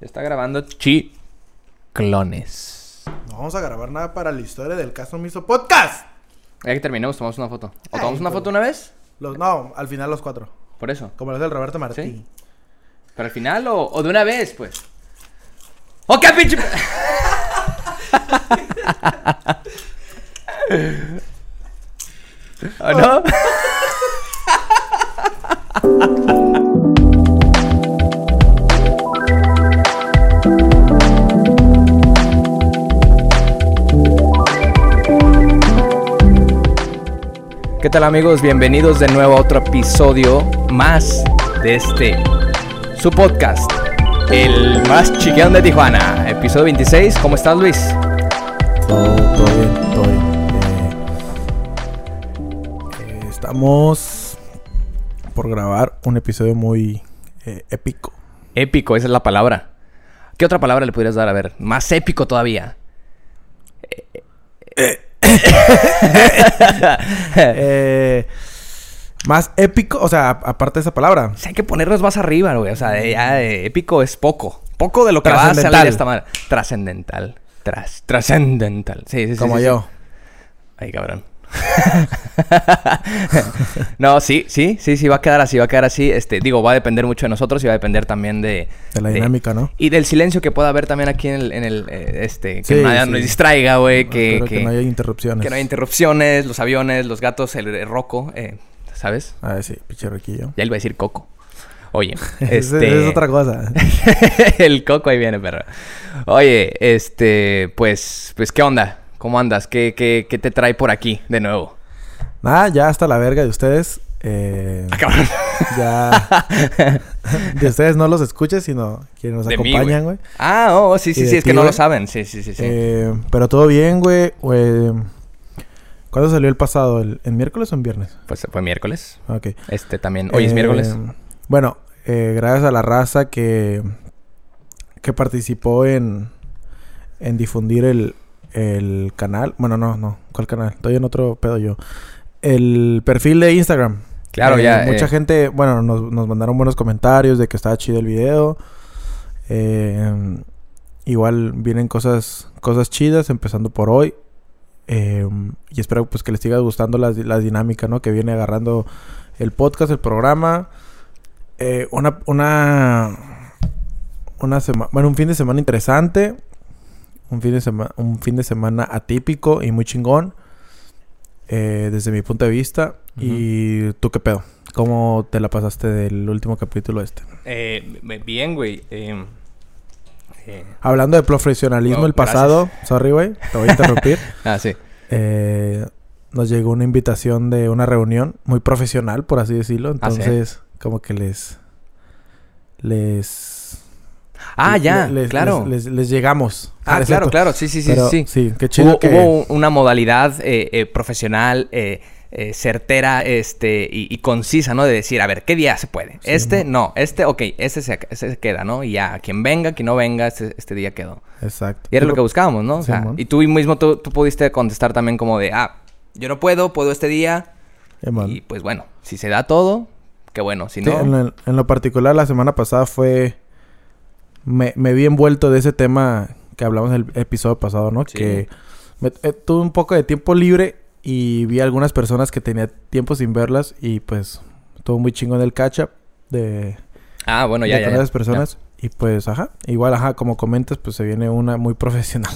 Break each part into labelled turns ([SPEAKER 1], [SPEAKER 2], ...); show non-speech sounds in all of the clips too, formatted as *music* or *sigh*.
[SPEAKER 1] Ya está grabando Chiclones.
[SPEAKER 2] No vamos a grabar nada para la historia del caso Miso Podcast.
[SPEAKER 1] Ya que terminemos, tomamos una foto. ¿O
[SPEAKER 2] Ay,
[SPEAKER 1] tomamos una foto una vez?
[SPEAKER 2] Los, no, al final los cuatro.
[SPEAKER 1] Por eso.
[SPEAKER 2] Como los del Roberto Martí.
[SPEAKER 1] Sí. ¿Pero al final o, o de una vez, pues? ¡Ok, pinche! *laughs* ¿O no? *laughs* ¿Qué tal amigos? Bienvenidos de nuevo a otro episodio más de este, su podcast, el más chiqueón de Tijuana, episodio 26. ¿Cómo estás Luis?
[SPEAKER 2] Todo, todo bien, todo bien. Eh, eh, estamos por grabar un episodio muy eh, épico.
[SPEAKER 1] Épico, esa es la palabra. ¿Qué otra palabra le podrías dar? A ver, más épico todavía.
[SPEAKER 2] Eh, más épico, o sea, aparte de esa palabra.
[SPEAKER 1] Hay que ponernos más arriba, güey. O sea, de- ya, de épico es poco. Poco de lo que va a salir
[SPEAKER 2] Trascendental.
[SPEAKER 1] esta. Trascendental. Tras, trascendental. Sí, sí, sí.
[SPEAKER 2] como
[SPEAKER 1] sí, sí.
[SPEAKER 2] yo.
[SPEAKER 1] Ay, cabrón. *laughs* no, sí, sí, sí, sí, va a quedar así, va a quedar así. Este, digo, va a depender mucho de nosotros y va a depender también de...
[SPEAKER 2] De la dinámica, ¿no?
[SPEAKER 1] Y del silencio que pueda haber también aquí en el, en el eh, este, que
[SPEAKER 2] Sí,
[SPEAKER 1] nadie
[SPEAKER 2] sí.
[SPEAKER 1] nos distraiga, güey, que,
[SPEAKER 2] Espero
[SPEAKER 1] que,
[SPEAKER 2] que no haya interrupciones.
[SPEAKER 1] que no haya interrupciones, los aviones, los gatos, el, el roco, eh, ¿sabes?
[SPEAKER 2] A ver, sí, pinche riquillo.
[SPEAKER 1] Ya le iba a decir coco. Oye, *laughs* este...
[SPEAKER 2] Es otra cosa. *laughs*
[SPEAKER 1] el coco ahí viene, perro. Oye, este, pues, pues, ¿qué onda? ¿Cómo andas? ¿Qué, qué, qué te trae por aquí de nuevo?
[SPEAKER 2] Nada, ya hasta la verga de ustedes. Eh,
[SPEAKER 1] Ah,
[SPEAKER 2] ya. *laughs* de ustedes no los escuches, sino quienes nos
[SPEAKER 1] De
[SPEAKER 2] acompañan, güey.
[SPEAKER 1] Ah, oh, sí, sí,
[SPEAKER 2] ¿Y
[SPEAKER 1] sí,
[SPEAKER 2] de
[SPEAKER 1] es que no lo saben. Sí, sí, sí, sí.
[SPEAKER 2] Eh, pero todo bien, güey. güey. ¿Cuándo salió el pasado? ¿El, ¿En miércoles o en viernes?
[SPEAKER 1] Pues fue miércoles.
[SPEAKER 2] Ok.
[SPEAKER 1] Este también. Hoy es
[SPEAKER 2] Eh,
[SPEAKER 1] miércoles.
[SPEAKER 2] Bueno, eh, gracias a la raza que, que participó en, en difundir el, el canal. Bueno, no, no. ¿Cuál canal? Estoy en otro pedo yo. El perfil de Instagram.
[SPEAKER 1] Claro,
[SPEAKER 2] Eh,
[SPEAKER 1] ya.
[SPEAKER 2] Mucha
[SPEAKER 1] eh,
[SPEAKER 2] gente, bueno, nos, nos mandaron buenos comentarios de que estaba chido el video. Eh, igual vienen cosas, cosas chidas, empezando por hoy. Eh, y espero pues que les siga gustando la, la dinámica, ¿no? Que viene agarrando el podcast, el programa. Eh, una, una, una semana, bueno, un fin de semana interesante. Un fin de semana, un fin de semana atípico y muy chingón. eh, desde mi punto de vista. ¿Y tú qué pedo? ¿Cómo te la pasaste del último capítulo este?
[SPEAKER 1] eh, bien, güey. eh, eh,
[SPEAKER 2] Hablando de profesionalismo
[SPEAKER 1] Oh,
[SPEAKER 2] el pasado, sorry, güey, te voy a interrumpir. *laughs*
[SPEAKER 1] ah, sí.
[SPEAKER 2] Nos llegó una invitación de una reunión muy profesional, por así decirlo.
[SPEAKER 1] Ah, ¿sí?
[SPEAKER 2] Entonces, como que les. Les.
[SPEAKER 1] Ah, ya,
[SPEAKER 2] les-
[SPEAKER 1] claro.
[SPEAKER 2] Les, llegamos.
[SPEAKER 1] ah, claro,
[SPEAKER 2] cierto.
[SPEAKER 1] claro. Sí, sí, sí,
[SPEAKER 2] Pero,
[SPEAKER 1] sí.
[SPEAKER 2] Sí, qué chido
[SPEAKER 1] Hubo,
[SPEAKER 2] que.
[SPEAKER 1] hubo una modalidad eh, eh, profesional, eh, eh, certera, este, y, y concisa, ¿no? De decir, a ver, ¿qué día se puede?
[SPEAKER 2] Sí,
[SPEAKER 1] este, no. Este, ok, este se, se queda, ¿no? Y ya, quien venga, quien no venga, este, este día quedó.
[SPEAKER 2] Exacto.
[SPEAKER 1] Y era lo que buscábamos, ¿no? O sea,
[SPEAKER 2] Simón.
[SPEAKER 1] y tú mismo tú, tú pudiste contestar también como de, ah, yo no puedo, puedo este día. Y pues bueno, si se da todo, qué bueno. Si no,
[SPEAKER 2] en, lo, en lo particular, la semana pasada fue. Me, me vi envuelto de ese tema que hablamos en el episodio pasado, ¿no?
[SPEAKER 1] Sí.
[SPEAKER 2] Que me- eh, tuve un poco de tiempo libre y vi algunas personas que tenía tiempo sin verlas y pues estuvo muy chingón el catch up de,
[SPEAKER 1] ah, bueno,
[SPEAKER 2] de
[SPEAKER 1] ya, ya.
[SPEAKER 2] esas personas. Y pues, ajá, igual, ajá, como comentas, pues se viene una muy *laughs* profesional.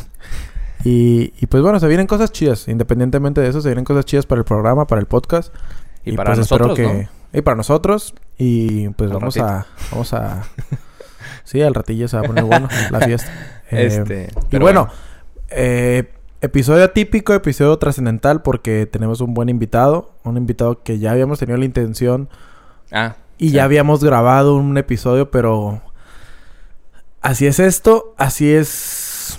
[SPEAKER 2] Y, y pues bueno, se vienen cosas chidas. Independientemente de eso, se vienen cosas chidas para el programa, para el podcast.
[SPEAKER 1] Y, para
[SPEAKER 2] pues espero
[SPEAKER 1] nosotros,
[SPEAKER 2] que... Y para nosotros. Y pues
[SPEAKER 1] Al
[SPEAKER 2] vamos
[SPEAKER 1] ratito.
[SPEAKER 2] a... Vamos a... sí, al ratillo se va a poner bueno *laughs* la fiesta. Eh,
[SPEAKER 1] Este,
[SPEAKER 2] y
[SPEAKER 1] pero
[SPEAKER 2] bueno, eh, episodio atípico, episodio trascendental porque tenemos un buen invitado. Un invitado que ya habíamos tenido la intención
[SPEAKER 1] Ah,
[SPEAKER 2] y
[SPEAKER 1] sí.
[SPEAKER 2] ya habíamos grabado un episodio, pero... Así es esto, así es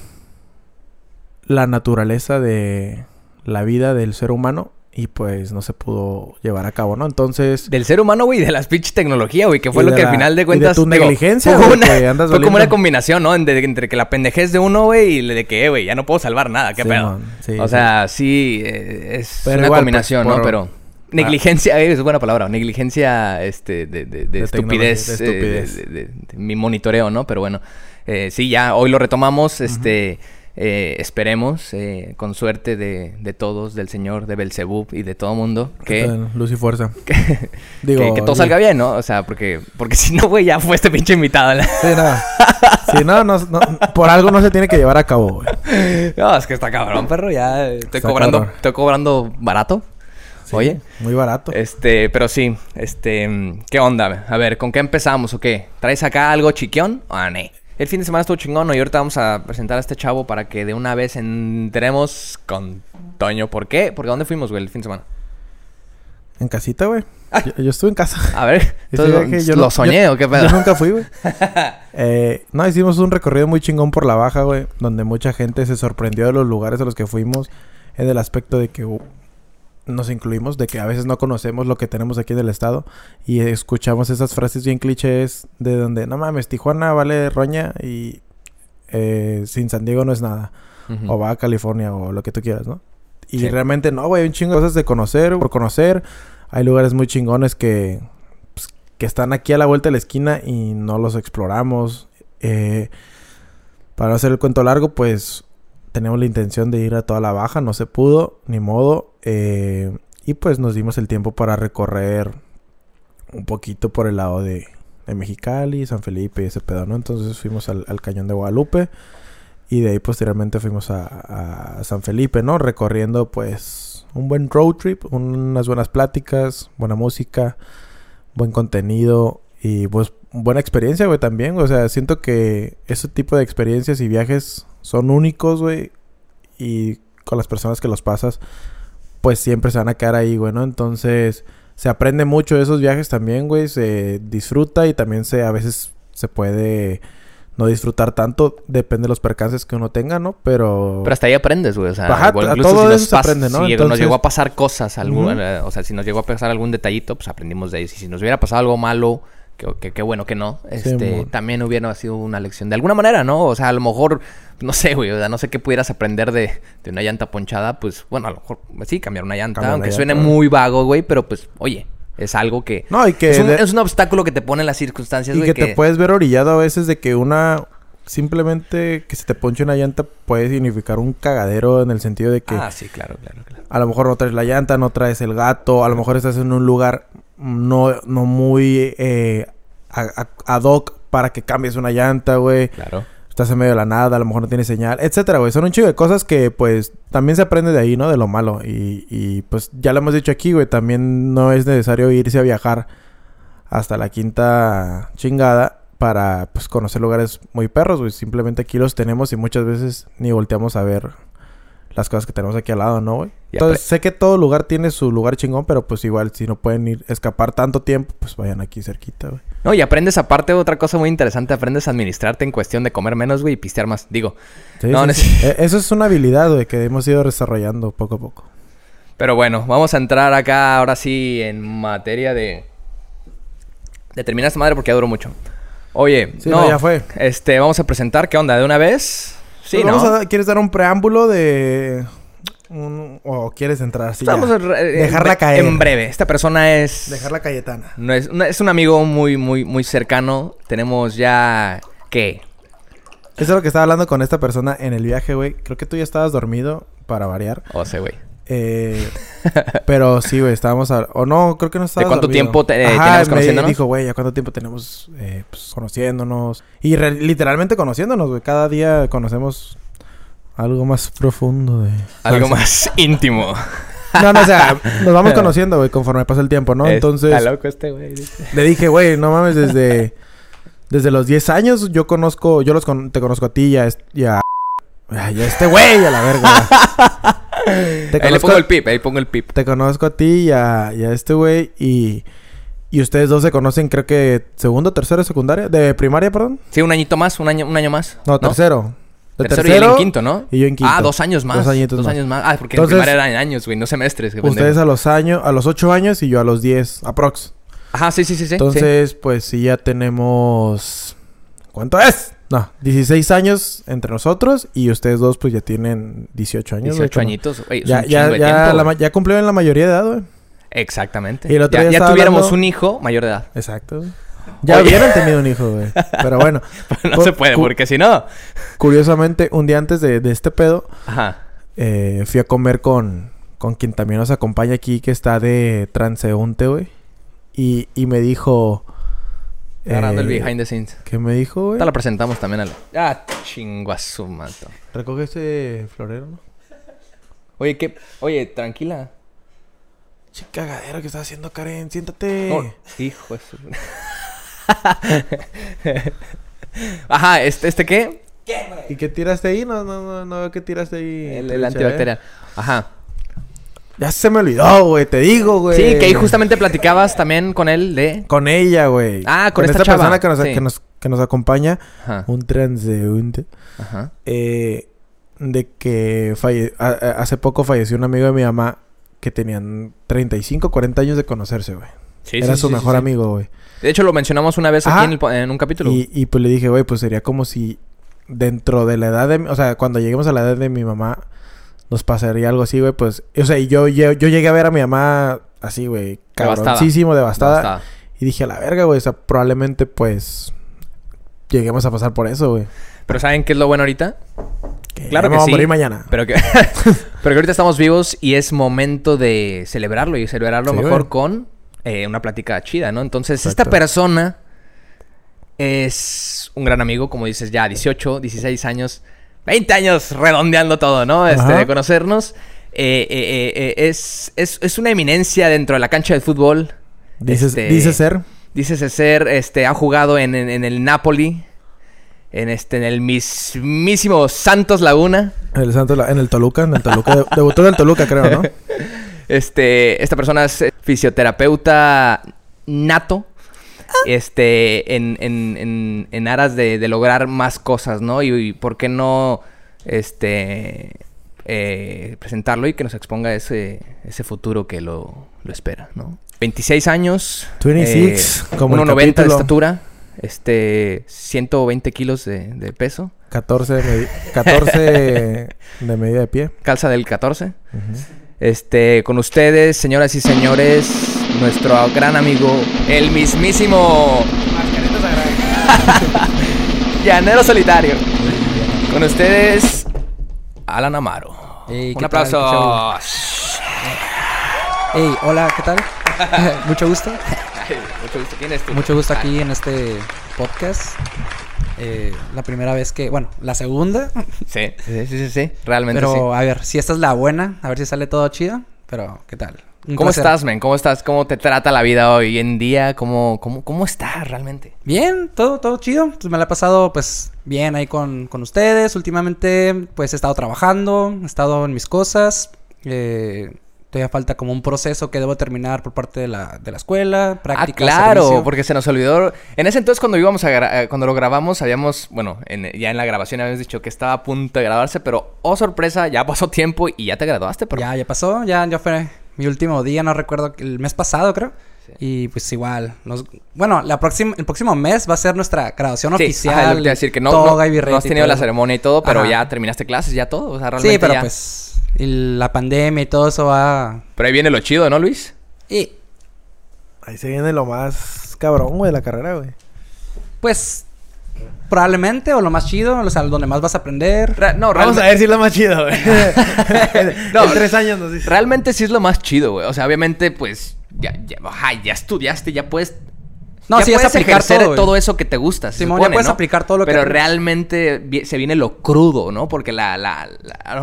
[SPEAKER 2] la naturaleza de la vida del ser humano y pues no se pudo llevar a cabo, ¿no? Entonces...
[SPEAKER 1] Del ser humano, güey, de las pinches tecnología, güey, que fue lo que
[SPEAKER 2] la-
[SPEAKER 1] al final de
[SPEAKER 2] y de
[SPEAKER 1] cuentas.
[SPEAKER 2] tu
[SPEAKER 1] digo,
[SPEAKER 2] negligencia,
[SPEAKER 1] fue una-
[SPEAKER 2] que andas
[SPEAKER 1] fue como una combinación, ¿no? De- entre que la pendejez de uno, güey, y le de que, eh, güey, ya no puedo salvar nada, qué
[SPEAKER 2] Sí,
[SPEAKER 1] pedo.
[SPEAKER 2] sí,
[SPEAKER 1] o sea, sí, eh, es
[SPEAKER 2] Pero
[SPEAKER 1] una
[SPEAKER 2] igual,
[SPEAKER 1] combinación, ¿no?
[SPEAKER 2] por-
[SPEAKER 1] Pero. Negligencia, eh, *laughs* es buena palabra. Negligencia, este, de, de, de
[SPEAKER 2] De
[SPEAKER 1] estupidez.
[SPEAKER 2] tecnología, de
[SPEAKER 1] eh,
[SPEAKER 2] estupidez.
[SPEAKER 1] de- de- de- de mi monitoreo, ¿no? Pero bueno. Eh, sí, ya hoy lo retomamos. Este. Eh, esperemos, eh, con suerte de, de, todos, del Señor, de Belzebub y de todo mundo, que...
[SPEAKER 2] Luz y fuerza. *laughs*
[SPEAKER 1] Que, Digo, que, todo salga bien, ¿no? O sea, porque, porque *laughs* si no, güey, ya fue este pinche invitado.
[SPEAKER 2] Sí, no. Sí, no, no, por algo no se tiene que llevar a cabo, güey. *laughs*
[SPEAKER 1] No, es que está cabrón, perro. Ya estoy cobrando, estoy cobrando barato. Oye.
[SPEAKER 2] Muy barato.
[SPEAKER 1] Este, pero sí, este, ¿qué onda? A ver, ¿con qué empezamos o qué? ¿Traes acá algo chiquión? Ah, no. El fin de semana estuvo chingón y ahorita vamos a presentar a este chavo para que de una vez entremos con Toño. ¿Por qué? Porque ¿dónde fuimos, güey, el fin de semana?
[SPEAKER 2] En casita, güey. Yo, estuve en casa.
[SPEAKER 1] A ver, *laughs* yo ¿lo soñé o qué pedo?
[SPEAKER 2] Yo nunca fui, güey. *laughs* eh, no, hicimos un recorrido muy chingón por la baja, güey. Donde mucha gente se sorprendió de los lugares a los que fuimos. En el aspecto de que nos incluimos de que a veces no conocemos lo que tenemos aquí del estado y escuchamos esas frases bien clichés de donde no mames, Tijuana vale roña y eh, sin San Diego no es nada. O va a California o lo que tú quieras, ¿no? Y realmente no, güey, hay un chingo de cosas de conocer, por conocer. Hay lugares muy chingones que, pues, que están aquí a la vuelta de la esquina y no los exploramos. Eh, para hacer el cuento largo, pues teníamos la intención de ir a toda la baja, no se pudo, ni modo. Eh, y pues nos dimos el tiempo para recorrer un poquito por el lado de, Mexicali, San Felipe y ese pedo, ¿no? Entonces fuimos al, cañón de Guadalupe y de ahí posteriormente fuimos a, a, San Felipe, ¿no? Recorriendo pues un buen road trip, unas buenas pláticas, buena música, buen contenido y pues buena experiencia, güey, también. O sea, siento que ese tipo de experiencias y viajes son únicos, güey. Y con las personas que los pasas, pues siempre se van a quedar ahí, güey, ¿no? Entonces, se aprende mucho de esos viajes también, güey. Se disfruta y también se a veces se puede no disfrutar tanto, depende de los percances que uno tenga, ¿no? Pero...
[SPEAKER 1] Pero hasta ahí aprendes, güey. O sea,
[SPEAKER 2] todo eso se aprende, ¿no?
[SPEAKER 1] Si nos llegó a pasar cosas, algún, o sea, si nos llegó a pasar algún detallito, pues aprendimos de ahí. Si nos hubiera pasado algo malo, que, que, bueno que no, este, también hubiera sido una lección de alguna manera, ¿no? O sea, a lo mejor, no sé, güey, o sea, no sé qué pudieras aprender de, de una llanta ponchada, pues, bueno, a lo mejor, sí, cambiar una llanta, aunque suene muy vago, güey, pero pues, oye, es algo que...
[SPEAKER 2] No, y que...
[SPEAKER 1] Es un, es un obstáculo que te pone en las circunstancias,
[SPEAKER 2] Y que, te puedes ver orillado a veces de que una... Simplemente que se te ponche una llanta puede significar un cagadero en el sentido de que...
[SPEAKER 1] Ah, sí, claro, claro, claro.
[SPEAKER 2] A lo mejor no traes la llanta, no traes el gato, a lo mejor estás en un lugar no, no muy eh, ad hoc para que cambies una llanta, güey.
[SPEAKER 1] Claro.
[SPEAKER 2] Estás en medio de la nada, a lo mejor no tiene señal, etcétera, güey. Son un chico de cosas que, pues, también se aprende de ahí, ¿no? De lo malo. Y, y pues, ya lo hemos dicho aquí, güey. También no es necesario irse a viajar hasta la quinta chingada para, pues, conocer lugares muy perros, güey. Simplemente aquí los tenemos y muchas veces ni volteamos a ver las cosas que tenemos aquí al lado, ¿no, güey? Entonces, sé que todo lugar tiene su lugar chingón, pero pues igual, si no pueden ir escapar tanto tiempo, pues vayan aquí cerquita, güey.
[SPEAKER 1] No, y aprendes aparte otra cosa muy interesante, aprendes a administrarte en cuestión de comer menos, güey, y pistear más. Digo,
[SPEAKER 2] no, e, Eso es una habilidad, güey, que hemos ido desarrollando poco a poco.
[SPEAKER 1] Pero bueno, vamos a entrar acá ahora sí en materia de... De terminar esta madre porque ya duró mucho. Oye, no,
[SPEAKER 2] ya fue.
[SPEAKER 1] Este, vamos a presentar, ¿qué onda? ¿De una vez?
[SPEAKER 2] Sí, ¿no? ¿Quieres dar un preámbulo de... ¿O quieres entrar así Vamos a
[SPEAKER 1] Dejarla caer. En breve. Esta persona es...
[SPEAKER 2] Dejarla Cayetana.
[SPEAKER 1] No es, es un amigo muy, muy, muy cercano. Tenemos ya... ¿Qué?
[SPEAKER 2] Eso es lo que estaba hablando con esta persona en el viaje, güey. Creo que tú ya estabas dormido, para variar.
[SPEAKER 1] O oh, sea, güey.
[SPEAKER 2] Eh, pero sí, güey, estábamos a... O no, creo que no estábamos
[SPEAKER 1] ¿De cuánto tiempo te, eh, tenemos conociéndonos?
[SPEAKER 2] dijo, güey, ¿ya cuánto tiempo tenemos eh, pues, conociéndonos? Y literalmente conociéndonos, güey. Cada día conocemos algo más profundo de...
[SPEAKER 1] Algo más *laughs* íntimo.
[SPEAKER 2] No, no, o sea, nos vamos *laughs* conociendo, güey, conforme pasa el tiempo, ¿no? Entonces...
[SPEAKER 1] Está loco este güey.
[SPEAKER 2] Le dije, güey, no mames, desde... Desde los 10 años yo conozco... Yo los te conozco a ti y a... Y a, y a este güey, a la verga. *laughs*
[SPEAKER 1] Te ahí le pongo el pip, ahí pongo el pip.
[SPEAKER 2] Te conozco a ti y a, y a este güey y... Y ustedes dos se conocen, creo que segundo, tercero, secundaria, de primaria, perdón.
[SPEAKER 1] Sí, un añito más, un año, un año más.
[SPEAKER 2] No, tercero.
[SPEAKER 1] De tercero, y en quinto, ¿no?
[SPEAKER 2] Y yo en quinto.
[SPEAKER 1] Ah, dos años más. Dos añitos dos años más. Ah, porque en primaria eran años, güey, no semestres.
[SPEAKER 2] Ustedes a los años, a los ocho años y yo a los diez, aprox.
[SPEAKER 1] Ajá, sí, sí, sí, sí.
[SPEAKER 2] Entonces, pues sí ya tenemos... ¿Cuánto es? No, 16 años entre nosotros y ustedes dos pues ya tienen 18 años.
[SPEAKER 1] 18 añitos,
[SPEAKER 2] ya, ya, ya, ya cumplieron la mayoría de edad, güey.
[SPEAKER 1] Exactamente. Y el otro ya, ya tuviéramos un hijo mayor de edad.
[SPEAKER 2] Exacto. Ya hubieran tenido un hijo, güey. Pero bueno. *laughs*
[SPEAKER 1] no se puede, porque si no.
[SPEAKER 2] Curiosamente, un día antes de, este pedo, eh, fui a comer con, con quien también nos acompaña aquí, que está de transeúnte, güey. Y, y me dijo.
[SPEAKER 1] Agarrando el eh, behind the scenes.
[SPEAKER 2] ¿Qué me dijo, güey?
[SPEAKER 1] Te la presentamos también a la... Ah, chinguazo, mato.
[SPEAKER 2] Recoge ese florero, ¿no?
[SPEAKER 1] Oye, ¿qué? Oye, tranquila.
[SPEAKER 2] Che cagadero que estás haciendo, Karen. Siéntate.
[SPEAKER 1] Oh, hijo de su... *laughs* Ajá, ¿este, ¿este qué?
[SPEAKER 2] ¿Qué, güey? ¿Y qué tiraste ahí? No, no, no, no veo que tiraste ahí.
[SPEAKER 1] El, el antibacterial. Ajá.
[SPEAKER 2] Ya se me olvidó, güey, te digo, güey.
[SPEAKER 1] Sí, que ahí justamente platicabas también con él de...
[SPEAKER 2] Con ella, güey.
[SPEAKER 1] Ah, con, esta, persona
[SPEAKER 2] que nos, que nos, que nos acompaña. Ajá. Un transeúnte. Ajá. Eh, de que falle... hace poco falleció un amigo de mi mamá que tenían 35, 40 años de conocerse, güey. Sí, Era su mejor amigo, güey.
[SPEAKER 1] De hecho, lo mencionamos una vez aquí en, un capítulo.
[SPEAKER 2] Y, y pues le dije, güey, pues sería como si dentro de la edad de... O sea, cuando lleguemos a la edad de mi mamá nos pasaría algo así, güey, pues... O sea, yo, yo, yo llegué a ver a mi mamá así, güey, cabroncísimo, devastada. devastada. Y dije, a la verga, güey, o sea, probablemente, pues... Lleguemos a pasar por eso, güey.
[SPEAKER 1] Pero ¿saben qué es lo bueno ahorita?
[SPEAKER 2] claro que vamos a morir mañana.
[SPEAKER 1] Pero que, *laughs* pero que ahorita estamos vivos y es momento de celebrarlo y celebrarlo mejor con eh, una plática chida, ¿no? Entonces, esta persona es un gran amigo, como dices, ya 18, 16 años 20 años redondeando todo, ¿no? Este, de conocernos. Eh, eh, eh, es, es, una eminencia dentro de la cancha de fútbol.
[SPEAKER 2] Dice, este, dice ser.
[SPEAKER 1] Dice ser, este, ha jugado en, el Napoli. En este, en el mismísimo Santos Laguna.
[SPEAKER 2] En el Santos, en el Toluca, en el Toluca. debutó en el Toluca, creo, ¿no? *laughs*
[SPEAKER 1] Este, esta persona es fisioterapeuta nato *laughs* este, en, en, en, aras de, lograr más cosas, ¿no? Y, por qué no, este, eh, presentarlo y que nos exponga ese, ese futuro que lo, lo espera, ¿no? 26 años.
[SPEAKER 2] 26,
[SPEAKER 1] eh, como 1,90 de estatura. Este, 120 kilos de, de peso.
[SPEAKER 2] 14 de, 14 *laughs* de medida de pie.
[SPEAKER 1] Calza del 14. Este, con ustedes, señoras y señores, nuestro gran amigo, el mismísimo *laughs* Llanero Solitario. Con ustedes, Alan Amaro. Un aplauso.
[SPEAKER 3] Hey, hola, ¿qué tal? *laughs* *laughs* Mucho gusto.
[SPEAKER 1] Mucho gusto. ¿Quién es tú?
[SPEAKER 3] Mucho gusto aquí en este podcast. Eh, la primera vez que, bueno, la segunda.
[SPEAKER 1] Sí, sí, sí, sí, realmente.
[SPEAKER 3] Pero a ver, si esta es la buena, a ver si sale todo chido. Pero, ¿qué tal?
[SPEAKER 1] ¿Cómo estás, men? ¿Cómo estás? ¿Cómo te trata la vida hoy en día? ¿Cómo, cómo, cómo estás realmente?
[SPEAKER 3] Bien, todo, todo chido. Pues me la he pasado, pues, bien ahí con, con ustedes. Últimamente, pues, he estado trabajando, he estado en mis cosas. Eh, Todavía falta como un proceso que debo terminar por parte de la, de la escuela,
[SPEAKER 1] práctica. Ah, claro, porque se nos olvidó. En ese entonces, cuando íbamos a eh, cuando lo grabamos, habíamos, bueno, ya en la grabación habíamos dicho que estaba a punto de grabarse, pero oh sorpresa, ya pasó tiempo y ya te graduaste, pero.
[SPEAKER 3] Ya, ya pasó, ya, ya fue mi último día, no recuerdo, el mes pasado, creo. Y pues igual, nos, bueno, la próxima, el próximo mes va a ser nuestra graduación oficial.
[SPEAKER 1] decir que no, no, has tenido la ceremonia y todo, pero ya terminaste clases, ya todo. O sea, realmente
[SPEAKER 3] sí, pero pues y la pandemia y todo eso va...
[SPEAKER 1] Pero ahí viene lo chido, ¿no, Luis?
[SPEAKER 3] Y...
[SPEAKER 2] Ahí se viene lo más cabrón, güey, de la carrera, güey.
[SPEAKER 3] Pues... Probablemente, o lo más chido, o sea, donde más vas a aprender.
[SPEAKER 2] no, Vamos a ver si es lo más chido, güey. *laughs* no, en tres años nos dice.
[SPEAKER 1] Realmente sí es lo más chido, güey. O sea, obviamente, pues, ya, ya, ya estudiaste, ya puedes
[SPEAKER 3] no, ya puedes aplicar todo,
[SPEAKER 1] todo, eso que te gusta.
[SPEAKER 3] Simón, ya puedes aplicar todo lo
[SPEAKER 1] que Pero realmente se viene lo crudo, ¿no? Porque la, la,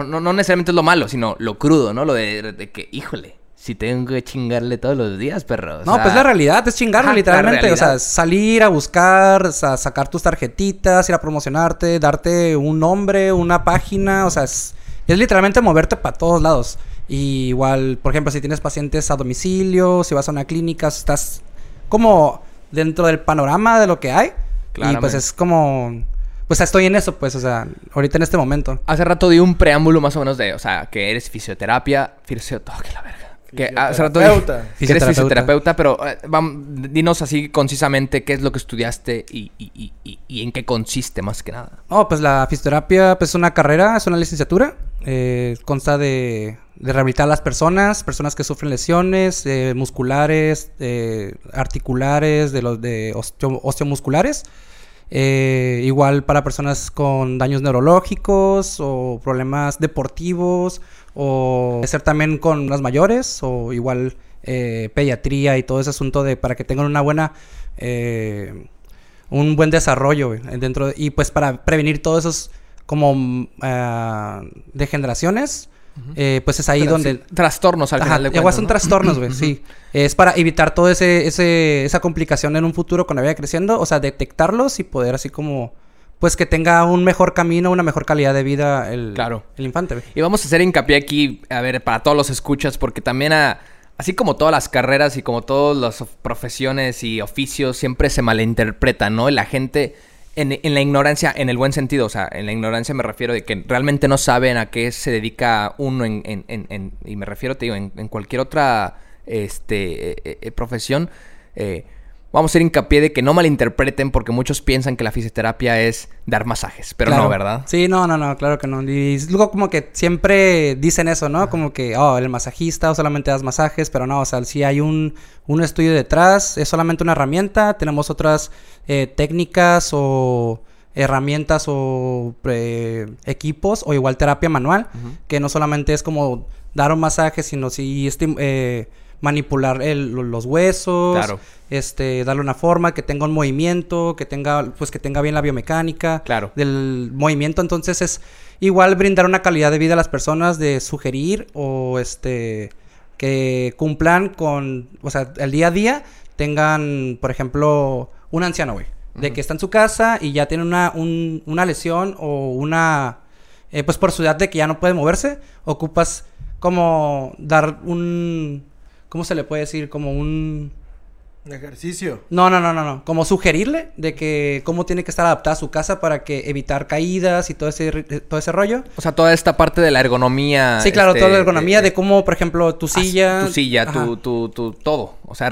[SPEAKER 1] no, no, necesariamente es lo malo, sino lo crudo, ¿no? Lo de, que, híjole, si tengo que chingarle todos los días, perro.
[SPEAKER 3] no, pues la realidad es chingarle, literalmente. O sea, salir a buscar, o sea, sacar tus tarjetitas, ir a promocionarte, darte un nombre, una página. O sea, es, es literalmente moverte para todos lados. Y igual, por ejemplo, si tienes pacientes a domicilio, si vas a una clínica, estás como dentro del panorama de lo que hay. Y pues es como... Pues estoy en eso, pues, o sea, ahorita en este momento.
[SPEAKER 1] Hace rato di un preámbulo más o menos de, o sea, que eres fisioterapia, fisioterapia, que la verga. Que hace rato que eres fisioterapeuta, pero eh, vamos, dinos así concisamente qué es lo que estudiaste y, y, y, y, en qué consiste más que nada.
[SPEAKER 3] Oh, pues la fisioterapia pues, es una carrera, es una licenciatura. eh, consta de, rehabilitar a las personas, personas que sufren lesiones eh, musculares, articulares, de los de osteomusculares. igual para personas con daños neurológicos o problemas deportivos o ser también con las mayores o igual pediatría y todo ese asunto de para que tengan una buena un buen desarrollo dentro y pues para prevenir todos esos como uh, degeneraciones eh, pues es ahí donde
[SPEAKER 1] trastornos al final
[SPEAKER 3] de cuentas, son trastornos güey sí. Es para evitar todo ese, ese esa complicación en un futuro cuando vaya creciendo o sea detectarlos y poder así como pues que tenga un mejor camino, una mejor calidad de vida el,
[SPEAKER 1] claro.
[SPEAKER 3] el infante.
[SPEAKER 1] Y vamos a hacer hincapié aquí, a ver, para todos los escuchas, porque también a, así como todas las carreras y como todas las profesiones y oficios, siempre se malinterpretan, ¿no? la gente, en, la ignorancia, en el buen sentido, o sea, en la ignorancia me refiero de que realmente no saben a qué se dedica uno en, en y me refiero, te digo, en, cualquier otra este, eh, eh, profesión. Eh, vamos a hacer hincapié de que no malinterpreten porque muchos piensan que la fisioterapia es dar masajes, pero no, ¿verdad?
[SPEAKER 3] Sí, no, no, no, claro que no. Y luego como que siempre dicen eso, ¿no? Como que, oh, el masajista o solamente das masajes, pero no, o sea, si hay un, un estudio detrás, es solamente una herramienta, tenemos otras eh, técnicas o herramientas o eh, equipos o igual terapia manual, que no solamente es como dar un masaje, sino si... Eh, manipular los huesos, claro. este, darle una forma, que tenga un movimiento, que tenga, pues que tenga bien la biomecánica
[SPEAKER 1] claro.
[SPEAKER 3] del movimiento. Entonces es igual brindar una calidad de vida a las personas, de sugerir o este que cumplan con, o sea, el día a día tengan, por ejemplo, un anciano, güey, de que está en su casa y ya tiene una, una lesión o una, eh, pues por su edad de que ya no puede moverse, ocupas como dar un, ¿cómo se le puede decir? Como un...
[SPEAKER 2] ¿Un ejercicio?
[SPEAKER 3] No, no, no, no, no. Como sugerirle de que cómo tiene que estar adaptada a su casa para que evitar caídas y todo ese, todo ese rollo.
[SPEAKER 1] O sea, toda esta parte de la ergonomía.
[SPEAKER 3] Sí, claro, toda la este, ergonomía de, de cómo, por ejemplo, tu silla.
[SPEAKER 1] Tu silla, tu, tu, tu, todo. O sea,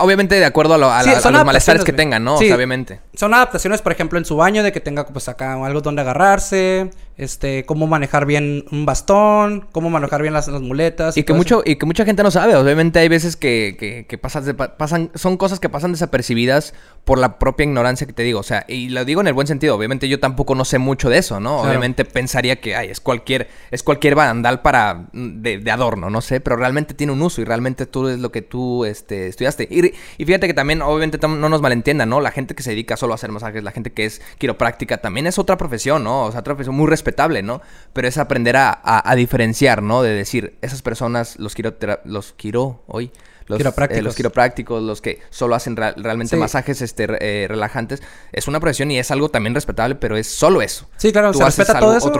[SPEAKER 1] obviamente de acuerdo a, los malestares que tengan, ¿no? obviamente.
[SPEAKER 3] Son adaptaciones, por ejemplo, en su baño, de que tenga pues acá algo donde agarrarse, este, cómo manejar bien un bastón, cómo manejar bien las, muletas.
[SPEAKER 1] Y, que mucho, y que mucha gente no sabe. Obviamente hay veces que, que, que pasan, pasan, son cosas que pasan desapercibidas por la propia ignorancia que te digo. O sea, y lo digo en el buen sentido. Obviamente yo tampoco no sé mucho de eso, ¿no? Obviamente pensaría que, ay, es cualquier, es cualquier bandal para, de, de adorno, no sé, pero realmente tiene un uso y realmente tú es lo que tú, este, estudiaste. Y, fíjate que también, obviamente, no nos malentiendan, ¿no? La gente que se dedica solo a hacer masajes, la gente que es quiropráctica, también es otra profesión, ¿no? O sea, otra profesión muy respetable, ¿no? Pero es aprender a, diferenciar, ¿no? De decir, esas personas, los quiero, los quiero hoy los quiroprácticos, eh, los, quiroprácticos. los que solo hacen realmente masajes este, eh, relajantes, es una profesión y es algo también respetable, pero es solo eso.
[SPEAKER 3] Sí, claro, se respeta todo eso.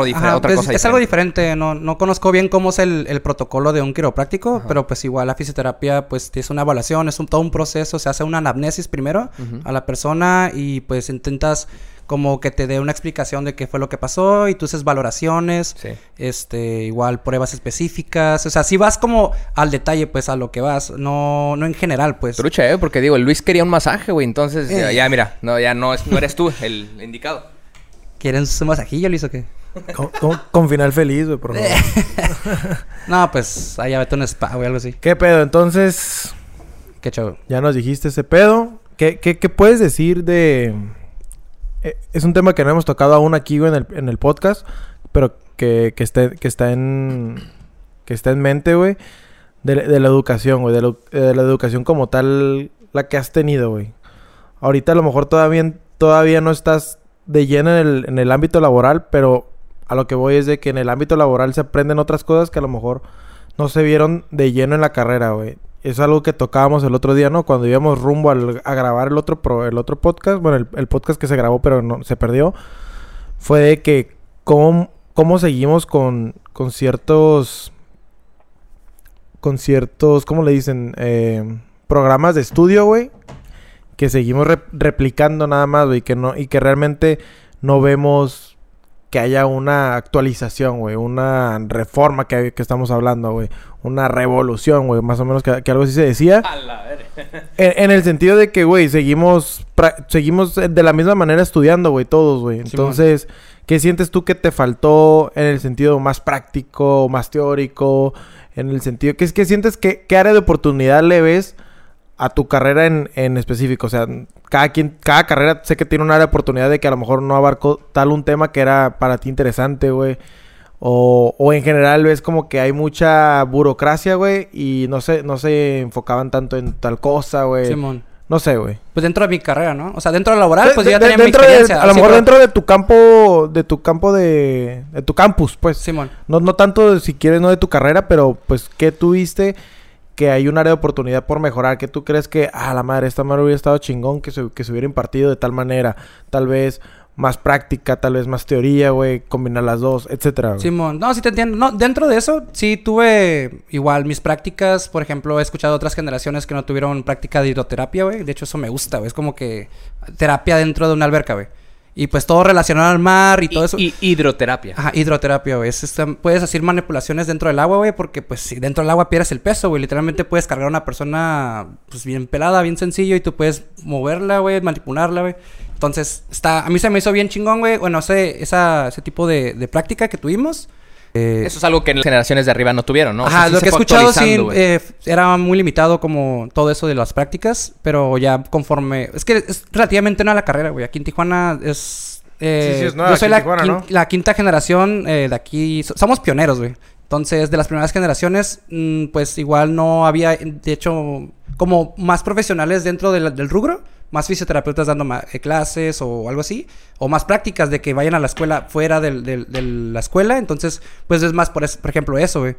[SPEAKER 3] es, algo diferente, no, no conozco bien cómo es el, protocolo de un quiropráctico, pero pues igual la fisioterapia pues es una evaluación, es un, todo un proceso, se hace una anamnesis primero a la persona y pues intentas como que te dé una explicación de qué fue lo que pasó y tú haces valoraciones, este, igual pruebas específicas, o sea, si vas como al detalle, pues a lo que vas, no, no en general, pues.
[SPEAKER 1] Trucha, ¿eh? Porque digo, Luis quería un masaje, güey, entonces ya, eh. mira, no, ya no, no eres tú el indicado.
[SPEAKER 3] ¿Quieren su masajillo, Luis, o qué?
[SPEAKER 2] Con, final feliz, güey, por favor. *laughs*
[SPEAKER 3] no, pues allá vete un spa, güey, algo así.
[SPEAKER 2] ¿Qué pedo? Entonces...
[SPEAKER 3] Qué chavo.
[SPEAKER 2] Ya nos dijiste ese pedo. ¿Qué, qué, qué puedes decir de es un tema que no hemos tocado aún aquí, en el, en el podcast, pero que, que, esté, que está en que está en mente, güey, de, la educación, güey, de, la educación como tal, la que has tenido, güey. Ahorita a lo mejor todavía, todavía no estás de lleno en el, en el ámbito laboral, pero a lo que voy es de que en el ámbito laboral se aprenden otras cosas que a lo mejor no se vieron de lleno en la carrera, güey es algo que tocábamos el otro día, ¿no? Cuando íbamos rumbo a grabar el otro, el otro podcast, bueno, el, podcast que se grabó pero no se perdió, fue de que cómo, cómo seguimos con, con ciertos, con ciertos, ¿cómo le dicen? Eh, programas de estudio, güey, que seguimos replicando nada más, güey, que no, y que realmente no vemos que haya una actualización, güey, una reforma que, que estamos hablando, güey, una revolución, güey, más o menos que, algo así se decía. *laughs* en, el sentido de que, güey, seguimos, seguimos de la misma manera estudiando, güey, todos, güey. Entonces, ¿Qué sientes tú que te faltó en el sentido más práctico, más teórico? En el sentido, ¿qué, qué sientes que qué área de oportunidad le ves a tu carrera en, en específico? O sea, cada quien, cada carrera sé que tiene un área de oportunidad de que a lo mejor no abarcó tal un tema que era para ti interesante, güey. O, o en general ves como que hay mucha burocracia, güey, y no se, no se enfocaban tanto en tal cosa, güey. Simón. No sé, güey.
[SPEAKER 3] Pues dentro de mi carrera, ¿no? O sea, dentro de la laboral, pues
[SPEAKER 2] de,
[SPEAKER 3] ya tenía
[SPEAKER 2] mi experiencia. a lo mejor dentro de tu campo, de tu campo de, de tu campus, pues. Simón. No, no tanto, si quieres, no de tu carrera, pero pues, ¿qué tuviste que hay un área de oportunidad por mejorar? ¿Qué tú crees que, ah, la madre, esta madre hubiera estado chingón que se, que se hubiera impartido de tal manera? Tal vez más práctica, tal vez más teoría, güey, combinar las dos, etcétera.
[SPEAKER 3] Simón, no, sí te entiendo. No, dentro de eso sí tuve igual mis prácticas, por ejemplo, he escuchado otras generaciones que no tuvieron práctica de hidroterapia, güey. De hecho, eso me gusta, güey. Es como que terapia dentro de una alberca, güey. Y pues todo relacionado al mar y todo eso.
[SPEAKER 1] Y hidroterapia.
[SPEAKER 3] Ajá, hidroterapia, güey. puedes hacer manipulaciones dentro del agua, güey, porque pues si dentro del agua pierdes el peso, güey. Literalmente puedes cargar a una persona pues bien pelada, bien sencillo y tú puedes moverla, güey, manipularla, güey. Entonces, está, a mí se me hizo bien chingón, güey. Bueno, ese, esa, ese tipo de, de práctica que tuvimos.
[SPEAKER 1] Eh, Eso es algo que en las generaciones de arriba no tuvieron, ¿no?
[SPEAKER 3] Ajá, lo que he escuchado sí eh, era muy limitado como todo eso de las prácticas, pero ya conforme... Es que es relativamente nueva la carrera, güey. Aquí en Tijuana es... Eh, sí, sí, es nueva, yo soy la, la, quinta generación de aquí. Somos pioneros, güey. Entonces, de las primeras generaciones, mm, pues igual no había, de hecho, como más profesionales dentro del rubro más fisioterapeutas dando eh, clases o algo así, o más prácticas de que vayan a la escuela fuera de la escuela, entonces, pues es más, por, por ejemplo, eso, güey.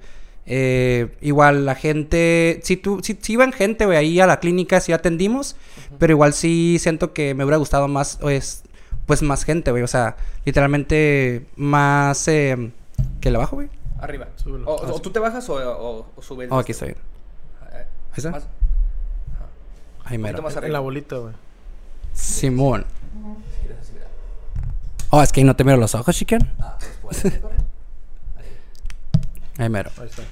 [SPEAKER 3] Eh, igual la gente, si tú, si, iban gente, güey, ahí a la clínica, sí atendimos, pero igual sí siento que me hubiera gustado más, pues, pues más gente, güey, o sea, literalmente más, eh, que le bajo, güey.
[SPEAKER 1] Arriba. O, tú te bajas o, o, subes.
[SPEAKER 3] Oh, aquí estoy. Ahí está.
[SPEAKER 2] Ahí mero. En la bolita, güey.
[SPEAKER 3] Simón. Oh, es que ahí no te miro los ojos, chiquen. Ah, pues, ahí mero. Ahí está.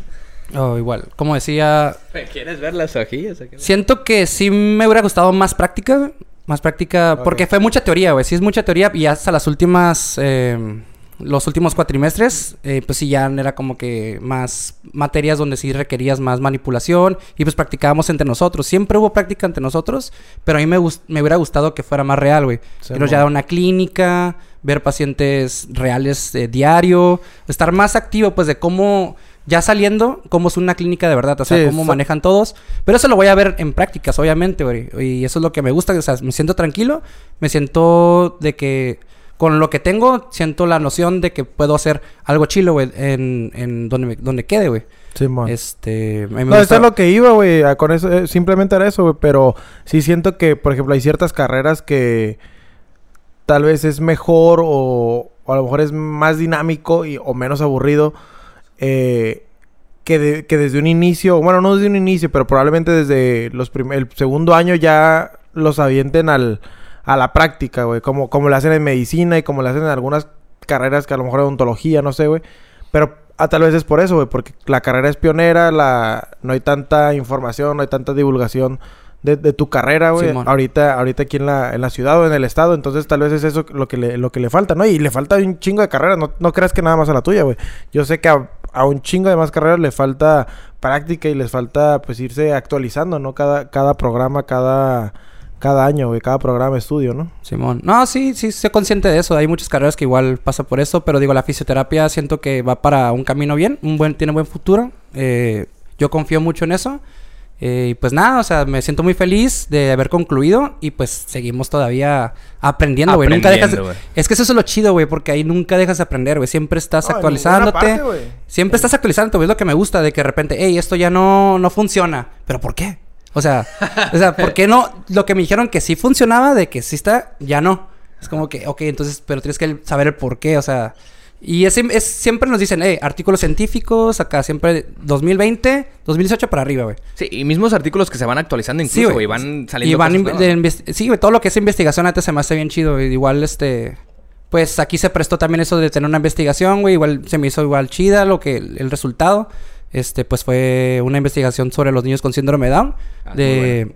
[SPEAKER 3] Oh, igual. Como decía...
[SPEAKER 1] ¿Quieres ver las ojillas?
[SPEAKER 3] Siento que sí me hubiera gustado más práctica. Más práctica. Porque fue mucha teoría, güey. Sí es mucha teoría. Y hasta las últimas... Eh, los últimos cuatrimestres, eh, pues sí, ya era como que más materias donde sí requerías más manipulación y pues practicábamos entre nosotros. Siempre hubo práctica entre nosotros, pero a mí me, me hubiera gustado que fuera más real, güey. Pero ya una clínica, ver pacientes reales eh, diario, estar más activo, pues de cómo, ya saliendo, cómo es una clínica de verdad, o sea, cómo manejan todos. Pero eso lo voy a ver en prácticas, obviamente, güey. Y eso es lo que me gusta, o sea, me siento tranquilo, me siento de que con lo que tengo, siento la noción de que puedo hacer algo chilo, güey, en, en donde, donde quede, güey. Sí, man. Este.
[SPEAKER 2] no, eso es lo que iba, güey. Con eso, eh, simplemente era eso, güey. Pero sí siento que, por ejemplo, hay ciertas carreras que tal vez es mejor o, a lo mejor es más dinámico y, o menos aburrido. Eh, que, que, desde un inicio, bueno, no desde un inicio, pero probablemente desde los el segundo año ya los avienten al, a la práctica, güey. Como, como lo hacen en medicina y como lo hacen en algunas carreras que a lo mejor odontología, no sé, güey. Pero ah, tal vez es por eso, güey. Porque la carrera es pionera, la... no hay tanta información, no hay tanta divulgación de, de tu carrera, güey. ahorita, ahorita aquí en la, en la ciudad o en el estado. Entonces tal vez es eso lo que le, lo que le falta, ¿no? Y le falta un chingo de carreras. No, no creas que nada más a la tuya, güey. Yo sé que a, a, un chingo de más carreras le falta práctica y les falta pues irse actualizando, ¿no? Cada, cada programa, cada cada año, güey, cada programa de estudio, ¿no?
[SPEAKER 3] Simón. No, sí, sí, soy consciente de eso. Hay muchas carreras que igual pasa por eso, pero digo, la fisioterapia siento que va para un camino bien, un buen, tiene buen futuro. Eh, yo confío mucho en eso. Eh, y pues nada, o sea, me siento muy feliz de haber concluido y pues seguimos todavía aprendiendo, güey. Nunca dejas. Es que eso es lo chido, güey, porque ahí nunca dejas de aprender, güey. Siempre estás actualizándote. siempre estás actualizándote, güey. Es lo que me gusta de que de repente, hey, esto ya no, no funciona. ¿Pero por qué? O sea, *laughs* o sea, ¿por qué no? Lo que me dijeron que sí funcionaba, de que sí está, ya no. Es como que, ok, entonces, pero tienes que saber el por qué, o sea. Y es, siempre nos dicen, eh, artículos científicos, acá siempre 2020, 2018 para arriba, güey.
[SPEAKER 1] Sí, y mismos artículos que se van actualizando incluso, güey, van saliendo.
[SPEAKER 3] Y van sí, güey, todo lo que es investigación antes se me hace bien chido, Igual, este, pues aquí se prestó también eso de tener una investigación, güey, igual se me hizo igual chida lo que, el resultado este, pues fue una investigación sobre los niños con síndrome de Down. Ah, de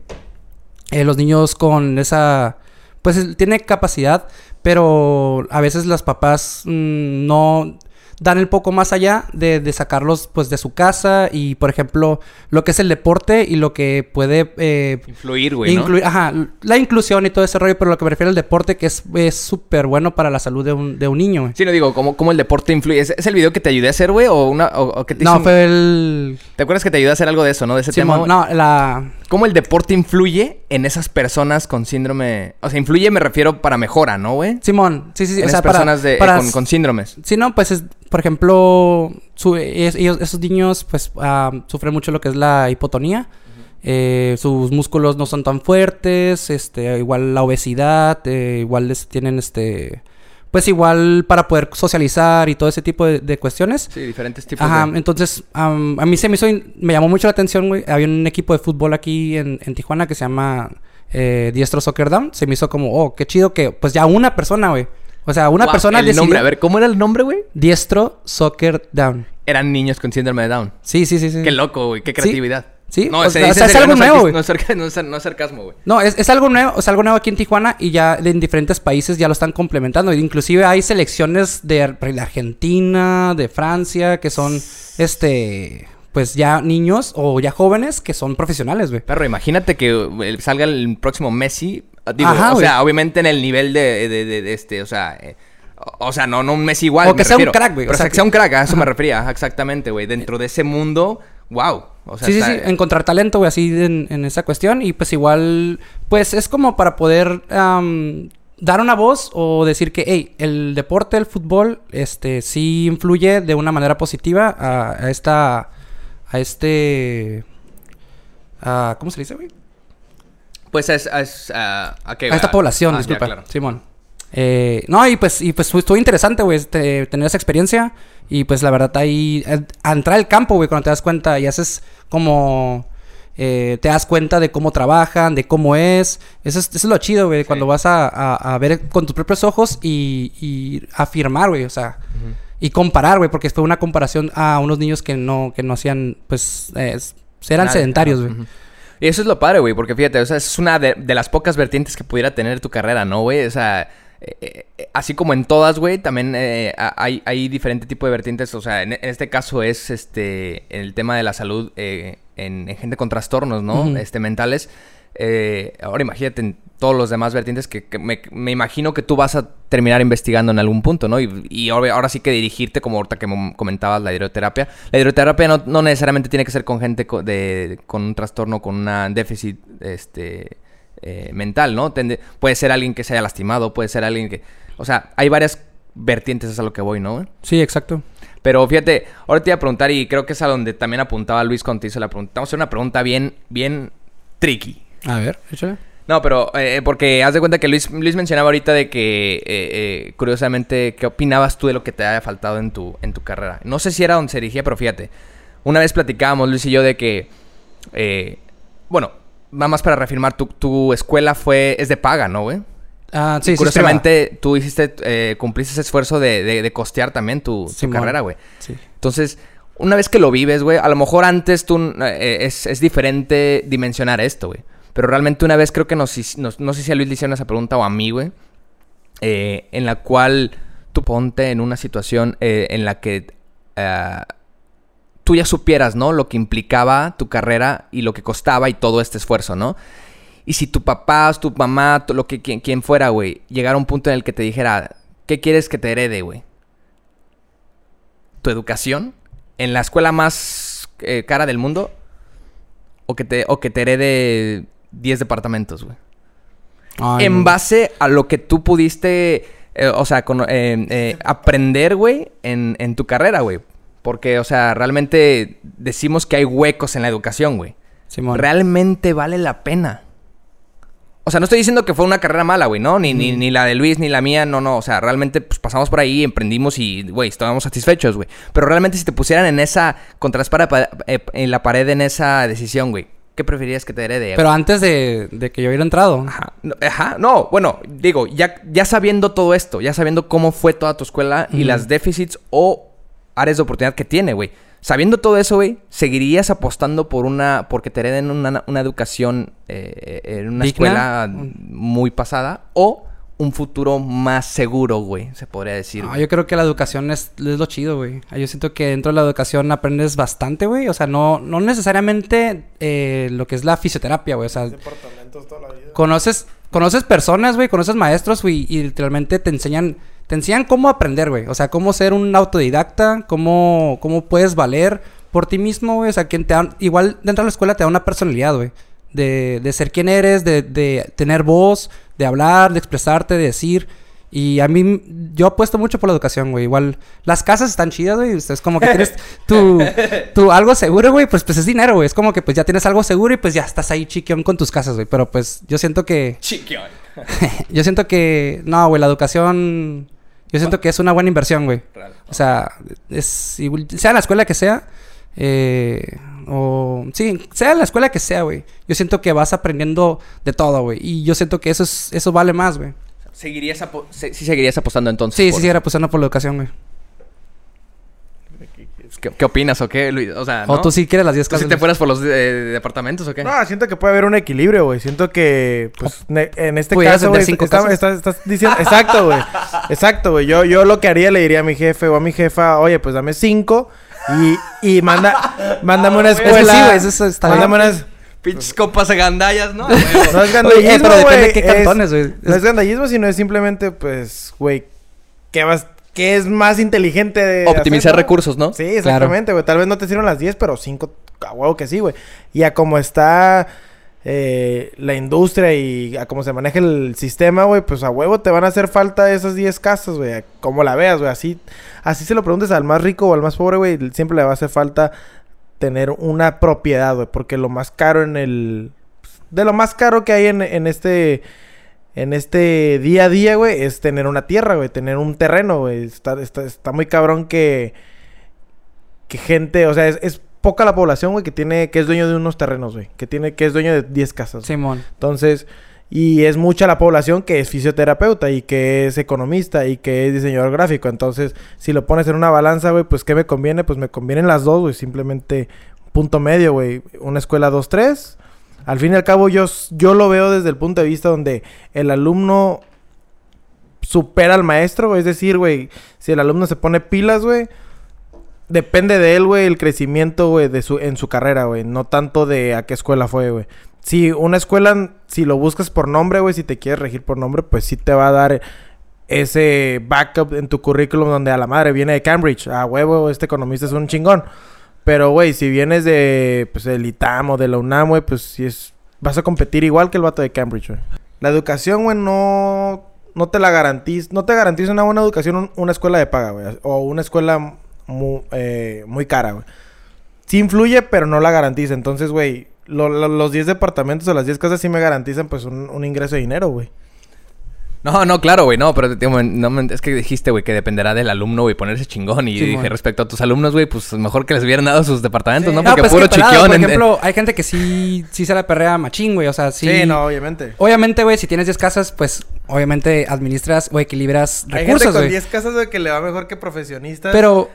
[SPEAKER 3] eh, los niños con esa. Pues tiene capacidad pero a veces los papás mm, no dan el poco más allá de, de, sacarlos pues de su casa y por ejemplo lo que es el deporte y lo que puede
[SPEAKER 1] eh, influir, güey.
[SPEAKER 3] Incluir, Ajá, la inclusión y todo ese rollo, pero lo que me refiero al deporte que es súper bueno para la salud de un, de un niño.
[SPEAKER 1] Sí, no digo, ¿cómo, cómo el deporte influye? ¿Es, el video que te ayudé a hacer, güey? ¿O, una, o, que te
[SPEAKER 3] No, fue el...
[SPEAKER 1] ¿Te acuerdas que te ayudé a hacer algo de eso, no? De ese tema.
[SPEAKER 3] No, la...
[SPEAKER 1] ¿Cómo el deporte influye en esas personas con síndrome? O sea, influye, me refiero para mejora, ¿no, güey?
[SPEAKER 3] Simón, sí, sí, sí.
[SPEAKER 1] En esas personas de, con, con, síndromes.
[SPEAKER 3] Sí, no, pues es, por ejemplo, esos niños pues sufren mucho lo que es la hipotonía. Eh, sus músculos no son tan fuertes, este, igual la obesidad, eh, igual les tienen este, pues igual para poder socializar y todo ese tipo de, cuestiones.
[SPEAKER 1] Sí, diferentes tipos
[SPEAKER 3] Ajá, entonces a mí se me hizo, me llamó mucho la atención, güey. Había un equipo de fútbol aquí en, en Tijuana que se llama eh, Diestro Soccer Down. Se me hizo como, oh, qué chido que, pues ya una persona, güey o sea, una persona
[SPEAKER 1] el nombre, a ver, ¿cómo era el nombre, güey?
[SPEAKER 3] Diestro Soccer Down.
[SPEAKER 1] Eran niños con síndrome de Down.
[SPEAKER 3] Sí, sí, sí, sí.
[SPEAKER 1] Qué loco, güey, qué creatividad.
[SPEAKER 3] Sí,
[SPEAKER 1] no, es, algo nuevo, güey. No, es, sarcasmo, güey.
[SPEAKER 3] No, es, algo nuevo, es algo nuevo aquí en Tijuana y ya en diferentes países ya lo están complementando. Inclusive hay selecciones de, Argentina, de Francia, que son, este, pues ya niños o ya jóvenes que son profesionales, güey.
[SPEAKER 1] Pero imagínate que eh, salga el próximo Messi Digo, o sea, obviamente en el nivel de, de, este, o sea... Eh, o sea, no, no un mes igual.
[SPEAKER 3] O que sea un crack, güey.
[SPEAKER 1] O sea, que sea un crack, a eso me refería. Exactamente, güey. Dentro de ese mundo, wow.
[SPEAKER 3] O sea, sí, sí, sí. Encontrar talento, güey, así en, en, esa cuestión. Y pues igual, pues es como para poder dar una voz o decir que, hey, el deporte, el fútbol, este, sí influye de una manera positiva a, a esta, a este, a, ¿cómo se dice, güey?
[SPEAKER 1] Pues es, es
[SPEAKER 3] a, esta población, ah, disculpa. Simón. Eh, no, y pues, y pues estuvo interesante, güey, este, tener esa experiencia. Y pues la verdad ahí, eh, a entrar al campo, güey, cuando te das cuenta y haces como... Eh, te das cuenta de cómo trabajan, de cómo es. Eso es, eso es lo chido, güey, cuando vas a, a, ver con tus propios ojos y, y afirmar, güey, o sea, y comparar, güey, porque fue una comparación a unos niños que no, que no hacían, pues, eran sedentarios, güey.
[SPEAKER 1] Y eso es lo padre, güey, porque fíjate, o sea, es una de, las pocas vertientes que pudiera tener tu carrera, ¿no, güey? O sea, eh, eh, así como en todas, güey, también eh, hay, hay diferente tipo de vertientes. O sea, en, este caso es este el tema de la salud en, gente con trastornos, ¿no? Este, mentales. ahora imagínate todos los demás vertientes que, me, imagino que tú vas a terminar investigando en algún punto, ¿no? Y, ahora, sí que dirigirte, como ahorita que comentabas, la hidroterapia. La hidroterapia no, necesariamente tiene que ser con gente con, de, con un trastorno, con un déficit este, eh, mental, ¿no? puede ser alguien que se haya lastimado, puede ser alguien que... O sea, hay varias vertientes, es a lo que voy, ¿no?
[SPEAKER 3] Sí, exacto.
[SPEAKER 1] Pero fíjate, ahora te iba a preguntar, y creo que es a donde también apuntaba Luis cuando te hizo la pregunta. Vamos a hacer una pregunta bien, bien tricky.
[SPEAKER 3] A ver, échale.
[SPEAKER 1] No, pero eh, porque haz de cuenta que Luis, Luis mencionaba ahorita de que, eh, eh, curiosamente, ¿qué opinabas tú de lo que te haya faltado en tu, en tu carrera? No sé si era donde se dirigía, pero fíjate. Una vez platicábamos, Luis y yo, de que, bueno, nada más para reafirmar, tu, tu escuela fue, es de paga, ¿no, güey?
[SPEAKER 3] Ah, sí,
[SPEAKER 1] Curiosamente, tú hiciste, cumpliste ese esfuerzo de, de, costear también tu, carrera, güey. Sí. Entonces, una vez que lo vives, güey, a lo mejor antes tú, es, es diferente dimensionar esto, güey. Pero realmente una vez creo que nos, no sé si a Luis le hicieron esa pregunta o a mí, güey. Eh, en la cual tú ponte en una situación eh, en la que eh, tú ya supieras, ¿no? Lo que implicaba tu carrera y lo que costaba y todo este esfuerzo, ¿no? Y si tu papá, tu mamá, lo que quien, quien fuera, güey, llegara a un punto en el que te dijera, ¿qué quieres que te herede, güey? ¿Tu educación? ¿En la escuela más cara del mundo? ¿O que te, o que te herede 10 departamentos, güey. en base a lo que tú pudiste, eh, o sea, eh, eh, aprender, güey, en, en, tu carrera, güey. Porque, o sea, realmente decimos que hay huecos en la educación, güey. Realmente vale la pena. O sea, no estoy diciendo que fue una carrera mala, güey, ¿no? Ni, ni, ni, la de Luis, ni la mía, no, no. O sea, realmente pues, pasamos por ahí, emprendimos y, güey, estábamos satisfechos, güey. Pero realmente si te pusieran en esa, contra en la pared en esa decisión, güey, ¿Qué preferirías que te herede?
[SPEAKER 3] Pero antes de, que yo hubiera entrado.
[SPEAKER 1] Ajá. No, bueno, digo, ya, ya sabiendo todo esto, ya sabiendo cómo fue toda tu escuela y las déficits o áreas de oportunidad que tiene, güey. Sabiendo todo eso, güey, ¿seguirías apostando por una... porque te hereden una, educación eh, en una escuela muy pasada? ¿O un futuro más seguro, güey, se podría decir.
[SPEAKER 3] yo creo que la educación es, lo chido, güey. Yo siento que dentro de la educación aprendes bastante, güey. O sea, no, no necesariamente eh, lo que es la fisioterapia, güey. O sea, conoces, conoces personas, güey, conoces maestros, güey, y literalmente te enseñan, te enseñan cómo aprender, güey. O sea, cómo ser un autodidacta, cómo, cómo puedes valer por ti mismo, güey. O sea, quien te igual dentro de la escuela te da una personalidad, güey. De, de ser quien eres, de, de tener voz, de hablar, de expresarte, de decir. Y a mí, yo apuesto mucho por la educación, güey. Igual, las casas están chidas, güey. Es como que tienes *laughs* tu, tu algo seguro, güey. Pues, pues es dinero, güey. Es como que pues ya tienes algo seguro y pues ya estás ahí chiquión con tus casas, güey. Pero pues yo siento que...
[SPEAKER 1] Chiquión. *laughs*
[SPEAKER 3] yo siento que... No, güey, la educación... Yo siento que es una buena inversión, güey. O sea, es... Sea la escuela que sea... Eh, o sí, sea la escuela que sea, güey. Yo siento que vas aprendiendo de todo, güey. Y yo siento que eso es, eso vale más, güey.
[SPEAKER 1] ¿Seguirías sí seguirías apostando entonces?
[SPEAKER 3] Sí, sí seguiría apostando por la educación, güey.
[SPEAKER 1] ¿Qué, opinas o qué, Luis? O sea,
[SPEAKER 3] ¿no? tú sí quieres las 10
[SPEAKER 1] casas. si te fueras por los eh, departamentos o qué?
[SPEAKER 2] No, siento que puede haber un equilibrio, güey. Siento que, pues, en este caso, güey, estás, diciendo... Exacto, güey. Exacto, güey. Yo, yo lo que haría, le diría a mi jefe o a mi jefa, oye, pues dame cinco y, y manda, mándame una escuela. Sí, güey, eso está mándame unas...
[SPEAKER 1] Pinches copas de gandallas, ¿no? *laughs*
[SPEAKER 2] no es gandallismo, pero depende de qué cantones, güey. No es gandallismo, sino es simplemente, pues, güey, ¿qué vas ¿Qué es más inteligente de
[SPEAKER 1] Optimizar recursos, ¿no?
[SPEAKER 2] Sí, exactamente, güey. Tal vez no te sirvan las 10, pero 5 a huevo que sí, güey. Y a cómo está eh, la industria y a cómo se maneja el sistema, güey, pues a huevo te van a hacer falta esas 10 casas, güey. Como la veas, güey. Así, así se lo preguntes al más rico o al más pobre, güey. Siempre le va a hacer falta tener una propiedad, güey. Porque lo más caro en el... De lo más caro que hay en, en este en este día a día, güey, es tener una tierra, güey, tener un terreno, güey. Está, está, está, muy cabrón que, que gente, o sea, es, poca la población, güey, que tiene, que es dueño de unos terrenos, güey, que tiene, que es dueño de 10 casas.
[SPEAKER 3] Simón.
[SPEAKER 2] Entonces, y es mucha la población que es fisioterapeuta y que es economista y que es diseñador gráfico. Entonces, si lo pones en una balanza, güey, pues ¿qué me conviene? Pues me convienen las dos, güey, simplemente punto medio, güey. Una escuela 2-3 al fin y al cabo, yo, yo lo veo desde el punto de vista donde el alumno supera al maestro. Es decir, güey, si el alumno se pone pilas, güey, depende de él, güey, el crecimiento, de su, en su carrera, güey. No tanto de a qué escuela fue, güey. Si una escuela, si lo buscas por nombre, güey, si te quieres regir por nombre, pues sí te va a dar ese backup en tu currículum donde a la madre viene de Cambridge. A huevo, este economista es un chingón. Pero, güey, si vienes de, pues, del ITAM o de la UNAM, güey, pues si es... Vas a competir igual que el vato de Cambridge, güey. La educación, güey, no... No te la garantiza... No te garantiza una buena educación una escuela de paga, güey. O una escuela muy, eh, muy cara, güey. Sí influye, pero no la garantiza. Entonces, güey, los 10 departamentos o las 10 casas sí me garantizan, pues, un, un ingreso de dinero, güey.
[SPEAKER 1] No, no, claro, güey, no, pero no, es que dijiste, güey, que dependerá del alumno, güey, ponerse chingón. Y dije, respecto a tus alumnos, güey, pues mejor que les hubieran dado sus departamentos, ¿no? Porque puro chiquión.
[SPEAKER 3] Por ejemplo, hay gente que sí, sí se la perrea machín, güey, o sea, sí.
[SPEAKER 2] Sí, no, obviamente.
[SPEAKER 3] Obviamente, güey, si tienes 10 casas, pues obviamente administras o equilibras recursos, güey. Hay
[SPEAKER 2] gente con 10 casas, güey, que le va mejor que profesionistas.
[SPEAKER 3] Pero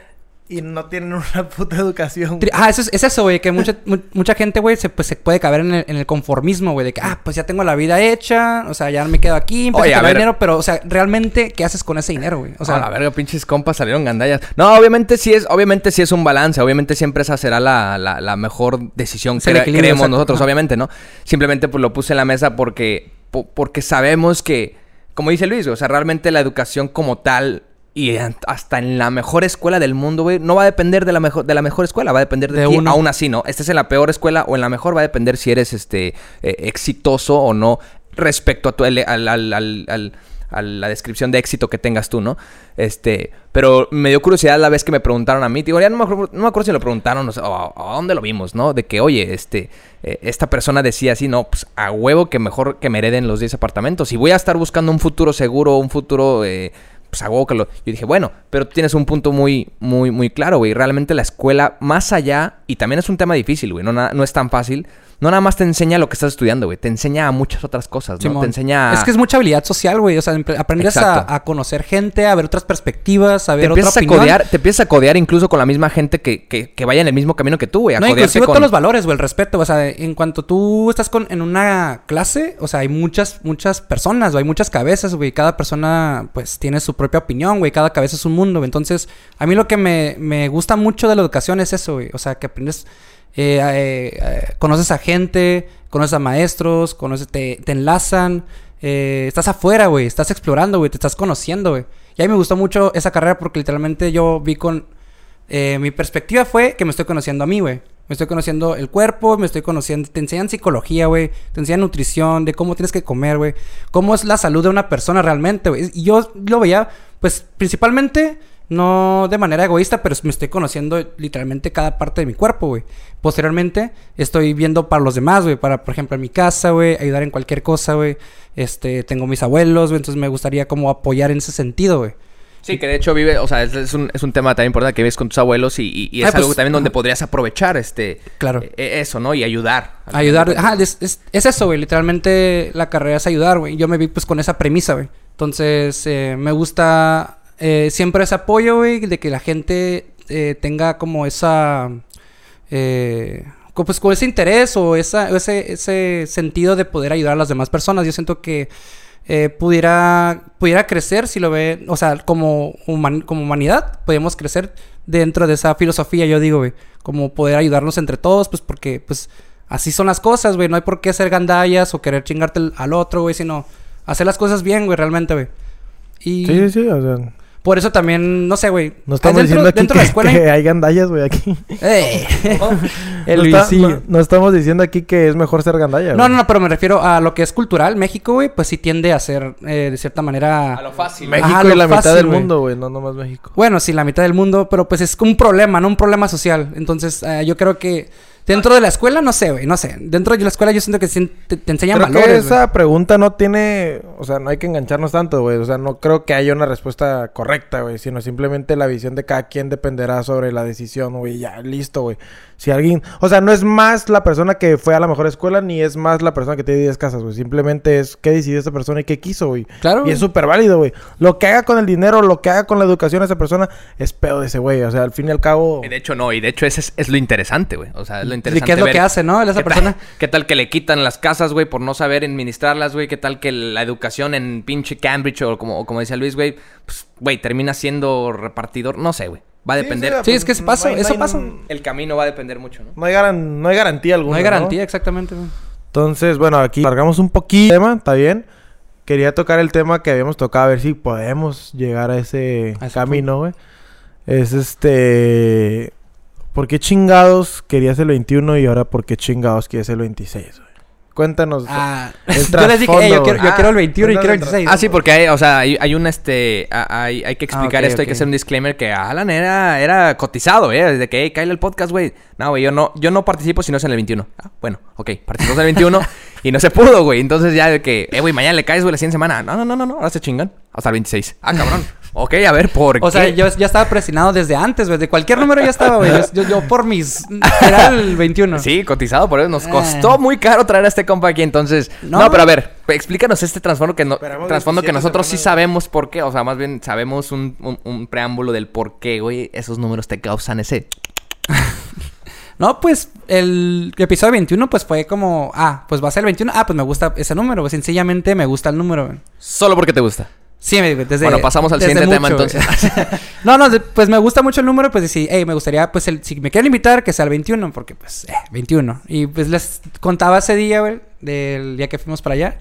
[SPEAKER 2] y no tienen una puta educación.
[SPEAKER 3] Ah, eso es, eso, güey. Que mucha, *laughs* mucha gente, güey, se, pues, se puede caber en el, conformismo, güey. De que, ah, pues ya tengo la vida hecha. O sea, ya me quedo aquí. Oye, a, ver. dinero. Pero, o sea, realmente, ¿qué haces con ese dinero, güey? O sea...
[SPEAKER 1] A ver, pinches compas salieron gandallas. No, obviamente sí es... Obviamente sí es un balance. Obviamente siempre esa será la, la, mejor decisión que creemos nosotros, obviamente, ¿no? Simplemente, pues, lo puse en la mesa porque... Porque sabemos que... Como dice Luis, o sea, realmente la educación como tal y hasta en la mejor escuela del mundo, güey, no va a depender de la mejor, de la mejor escuela, va a depender de, ti. Aún así, ¿no? Estés en la peor escuela o en la mejor, va a depender si eres este eh, exitoso o no respecto a tu, al, al, a la descripción de éxito que tengas tú, ¿no? Este, pero me dio curiosidad la vez que me preguntaron a mí, digo, ya no me acuerdo, no me acuerdo si lo preguntaron o, a dónde lo vimos, ¿no? De que, oye, este, eh, esta persona decía así, no, pues a huevo que mejor que me hereden los 10 apartamentos. Y voy a estar buscando un futuro seguro, un futuro... Eh, pues hago que lo... Yo dije, bueno, pero tú tienes un punto muy, muy, muy claro, güey. Realmente la escuela, más allá, y también es un tema difícil, güey, no, no es tan fácil no nada más te enseña lo que estás estudiando, güey. Te enseña a muchas otras cosas, ¿no? Te enseña...
[SPEAKER 3] Es que es mucha habilidad social, güey. O sea, aprendes a, conocer gente, a ver otras perspectivas, a ver
[SPEAKER 1] te otra opinión. A codear, te empiezas a codear incluso con la misma gente que, que, vaya en el mismo camino que tú, güey.
[SPEAKER 3] no, inclusive con... todos los valores, güey. El respeto. O sea, en cuanto tú estás con, en una clase, o sea, hay muchas, muchas personas, güey. Hay muchas cabezas, güey. Cada persona, pues, tiene su propia opinión, güey. Cada cabeza es un mundo. Entonces, a mí lo que me, me gusta mucho de la educación es eso, güey. O sea, que aprendes... Eh, eh, conoces a gente, conoces a maestros, conoces, te, te enlazan, eh, estás afuera, güey, estás explorando, güey, te estás conociendo, güey. Y a mí me gustó mucho esa carrera porque literalmente yo vi con... Mi perspectiva fue que me estoy conociendo a mí, güey. Me estoy conociendo el cuerpo, me estoy conociendo... Te enseñan psicología, güey. Te enseñan nutrición, de cómo tienes que comer, güey. Cómo es la salud de una persona realmente, güey. Y yo lo veía, pues, principalmente no de manera egoísta, pero me estoy conociendo literalmente cada parte de mi cuerpo, güey. Posteriormente, estoy viendo para los demás, güey. Para, por ejemplo, en mi casa, güey. Ayudar en cualquier cosa, güey. Este, tengo mis abuelos, güey. Entonces me gustaría como apoyar en ese sentido, güey.
[SPEAKER 1] Sí, que de hecho vive, o sea, es, un, es un tema también importante que vives con tus abuelos y, y, es algo pues, también donde podrías aprovechar este
[SPEAKER 3] claro.
[SPEAKER 1] E, e, eso, ¿no? Y ayudar.
[SPEAKER 3] Ayudar, ajá, es, es, es, eso, güey. Literalmente la carrera es ayudar, güey. Yo me vi pues con esa premisa, güey. Entonces, eh, me gusta eh, siempre ese apoyo, güey, de que la gente eh, tenga como esa... Eh, pues con ese interés o esa, ese, ese sentido de poder ayudar a las demás personas. Yo siento que eh, pudiera, pudiera crecer si lo ve, o sea, como, como humanidad, podemos crecer dentro de esa filosofía, yo digo, güey, como poder ayudarnos entre todos, pues porque, pues, así son las cosas, güey, no hay por qué ser gandallas o querer chingarte al otro, güey, sino hacer las cosas bien, güey, realmente, güey.
[SPEAKER 2] Y... Sí, sí, o sea...
[SPEAKER 3] Por eso también, no sé, güey.
[SPEAKER 2] No estamos diciendo aquí que, escuela, que, hay gandallas, güey, aquí. Eh. *laughs* *laughs* El no, no, estamos diciendo aquí que es mejor ser gandalla,
[SPEAKER 3] No, no, no, pero me refiero a lo que es cultural. México, güey, pues sí tiende a ser, eh, de cierta manera...
[SPEAKER 1] A lo fácil.
[SPEAKER 2] México y la mitad del mundo, güey, no nomás México.
[SPEAKER 3] Bueno, sí, la mitad del mundo, pero pues es un problema, no un problema social. Entonces, eh, yo creo que Dentro de la escuela, no sé, güey, no sé. Dentro de la escuela yo siento que te, te enseñan creo valores.
[SPEAKER 2] Que esa pregunta no tiene, o sea, no hay que engancharnos tanto, güey. O sea, no creo que haya una respuesta correcta, güey, sino simplemente la visión de cada quien dependerá sobre la decisión, güey. Ya, listo, güey. Si alguien, o sea, no es más la persona que fue a la mejor escuela ni es más la persona que tiene 10 casas, güey. Simplemente es qué decidió esa persona y qué quiso, güey.
[SPEAKER 3] Claro.
[SPEAKER 2] Y es súper válido, güey. Lo que haga con el dinero, lo que haga con la educación de esa persona es pedo de ese güey. O sea, al fin y al cabo.
[SPEAKER 1] Y de hecho, no. Y de hecho, ese es, lo interesante, güey. O sea, es lo interesante.
[SPEAKER 3] ¿Y qué es lo que hace, no? Esa persona. *laughs*
[SPEAKER 1] ¿Qué tal que le quitan las casas, güey, por no saber administrarlas, güey? ¿Qué tal que la educación en pinche Cambridge o como, como decía Luis, güey, pues, güey, termina siendo repartidor? No sé, güey. Va a depender.
[SPEAKER 3] Sí, es que eso pasa, eso pasa.
[SPEAKER 1] El camino va a depender mucho, ¿no?
[SPEAKER 2] No hay, no hay garantía alguna.
[SPEAKER 3] No hay garantía, exactamente.
[SPEAKER 2] Entonces, bueno, aquí largamos un poquito el tema, ¿está bien? Quería tocar el tema que habíamos tocado, a ver si podemos llegar a ese, camino, güey. Es este... ¿Por qué chingados querías el 21 y ahora por qué chingados quieres el 26, güey? Cuéntanos.
[SPEAKER 3] Ah, *laughs* yo les dije, yo, quiero, yo quiero, el 21 y quiero el 26.
[SPEAKER 1] Ah, sí, porque hay, o sea, hay, hay un este, hay, hay que explicar ah, esto, hay que hacer un disclaimer que Alan era, era cotizado, eh, desde que, hey, cae el podcast, güey. No, güey, yo no, yo no participo si no es en el 21. Ah, bueno, ok, participamos en el 21 *laughs* y no se pudo, güey. Entonces ya de que, eh, güey, mañana le caes, güey, la siguiente semana. No, no, no, no, no, ahora se chingan. Hasta el 26. Ah, cabrón. Ok, a ver, ¿por
[SPEAKER 3] qué? O sea, yo ya estaba presionado desde antes, güey. De cualquier número ya estaba, güey. Yo, por mis... Era el 21.
[SPEAKER 1] Sí, cotizado por eso. Nos costó eh. muy caro traer a este compa aquí, entonces... No, pero a ver. Explícanos este trasfondo que, no, trasfondo que nosotros sí sabemos por qué. O sea, más bien sabemos un, un preámbulo del por qué, güey, esos números te causan ese... *laughs*
[SPEAKER 3] No, pues el episodio 21 pues fue como, ah, pues va a ser el 21. Ah, pues me gusta ese número, pues sencillamente me gusta el número. Güey.
[SPEAKER 1] Solo porque te gusta.
[SPEAKER 3] Sí, desde
[SPEAKER 1] Bueno, pasamos al siguiente tema entonces. *laughs*
[SPEAKER 3] no, no, pues me gusta mucho el número, pues sí, hey, me gustaría, pues el, si me quieren invitar, que sea el 21, porque pues, eh, 21. Y pues les contaba ese día, güey, del día que fuimos para allá.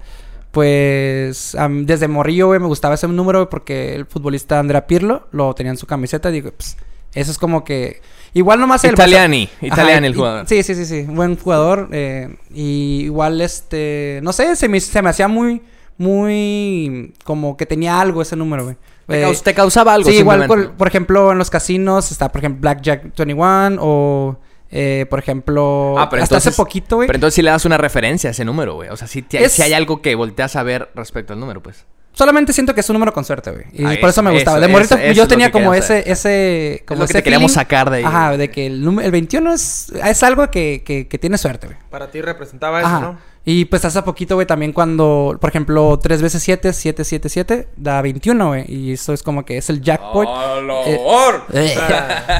[SPEAKER 3] Pues desde Morrillo, güey, me gustaba ese número, porque el futbolista Andrea Pirlo lo tenía en su camiseta. Digo, pues, eso es como que. Igual nomás
[SPEAKER 1] el. Italiani, Italiani el jugador.
[SPEAKER 3] Sí, sí, sí, sí. Buen jugador. Eh, y igual, este. No sé, se me, se me hacía muy muy como que tenía algo ese número, güey.
[SPEAKER 1] Te, causaba algo.
[SPEAKER 3] Sí, igual, por, ejemplo, en los casinos está, por ejemplo, Blackjack 21 o, eh, por ejemplo,
[SPEAKER 1] ah, pero hasta hace poquito, güey. Pero entonces sí le das una referencia a ese número, güey. O sea, si, si hay algo que volteas a ver respecto al número, pues.
[SPEAKER 3] Solamente siento que es un número con suerte, güey. Y por eso, me gustaba. de morrito, yo tenía como ese, ese, como
[SPEAKER 1] es lo que queríamos sacar de ahí.
[SPEAKER 3] Ajá, de que el, el 21 es, es algo que, que, que tiene suerte, güey.
[SPEAKER 2] Para ti representaba eso, ¿no?
[SPEAKER 3] Y pues hace poquito, güey, también cuando, por ejemplo, 3 veces 7, 7, 7, 7, da 21, güey. Y eso es como que es el jackpot.
[SPEAKER 1] ¡Oh,
[SPEAKER 3] eh, eh.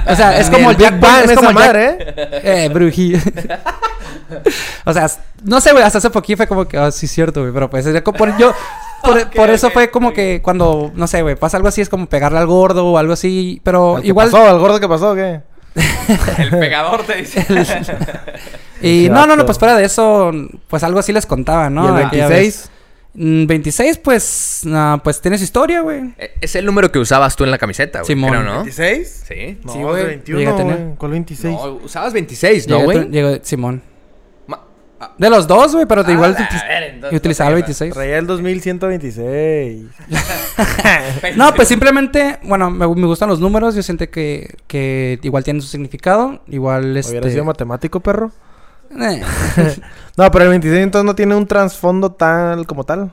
[SPEAKER 3] *laughs* o sea, es como el jackpot. Es como el madre, ¿eh? Eh, brují. *laughs* o sea, no sé, güey, hasta hace poquito fue como que, ah, sí, cierto, güey. Pero pues, por, eso fue como que cuando, no sé, güey, pasa algo así, es como pegarle al gordo o algo así. Pero igual.
[SPEAKER 2] ¿Qué pasó? ¿Al gordo qué pasó? *laughs* ¿Qué? *laughs*
[SPEAKER 1] el pegador te dice.
[SPEAKER 3] y no, no, no, pues fuera de eso, pues algo así les contaba, ¿no?
[SPEAKER 2] ¿Y el 26?
[SPEAKER 3] 26, mm, pues, uh, pues tienes historia, güey.
[SPEAKER 1] E, es el número que usabas tú en la camiseta, güey.
[SPEAKER 2] Simón.
[SPEAKER 1] ¿no?
[SPEAKER 2] ¿26?
[SPEAKER 1] Sí.
[SPEAKER 2] No, sí, güey. 21, ¿Cuál 26?
[SPEAKER 1] No, usabas 26, ¿no, güey?
[SPEAKER 3] Llegó Simón. De los dos, güey, pero ah, igual y utilizaba el 26.
[SPEAKER 2] Traía el 2126. *laughs*
[SPEAKER 3] no, pues simplemente, bueno, me, me, gustan los números. Yo siento que, que igual tienen su significado. Igual este.
[SPEAKER 2] ¿Hubiera sido matemático, perro? Eh. *laughs* no, pero el 26 entonces no tiene un trasfondo tal como tal.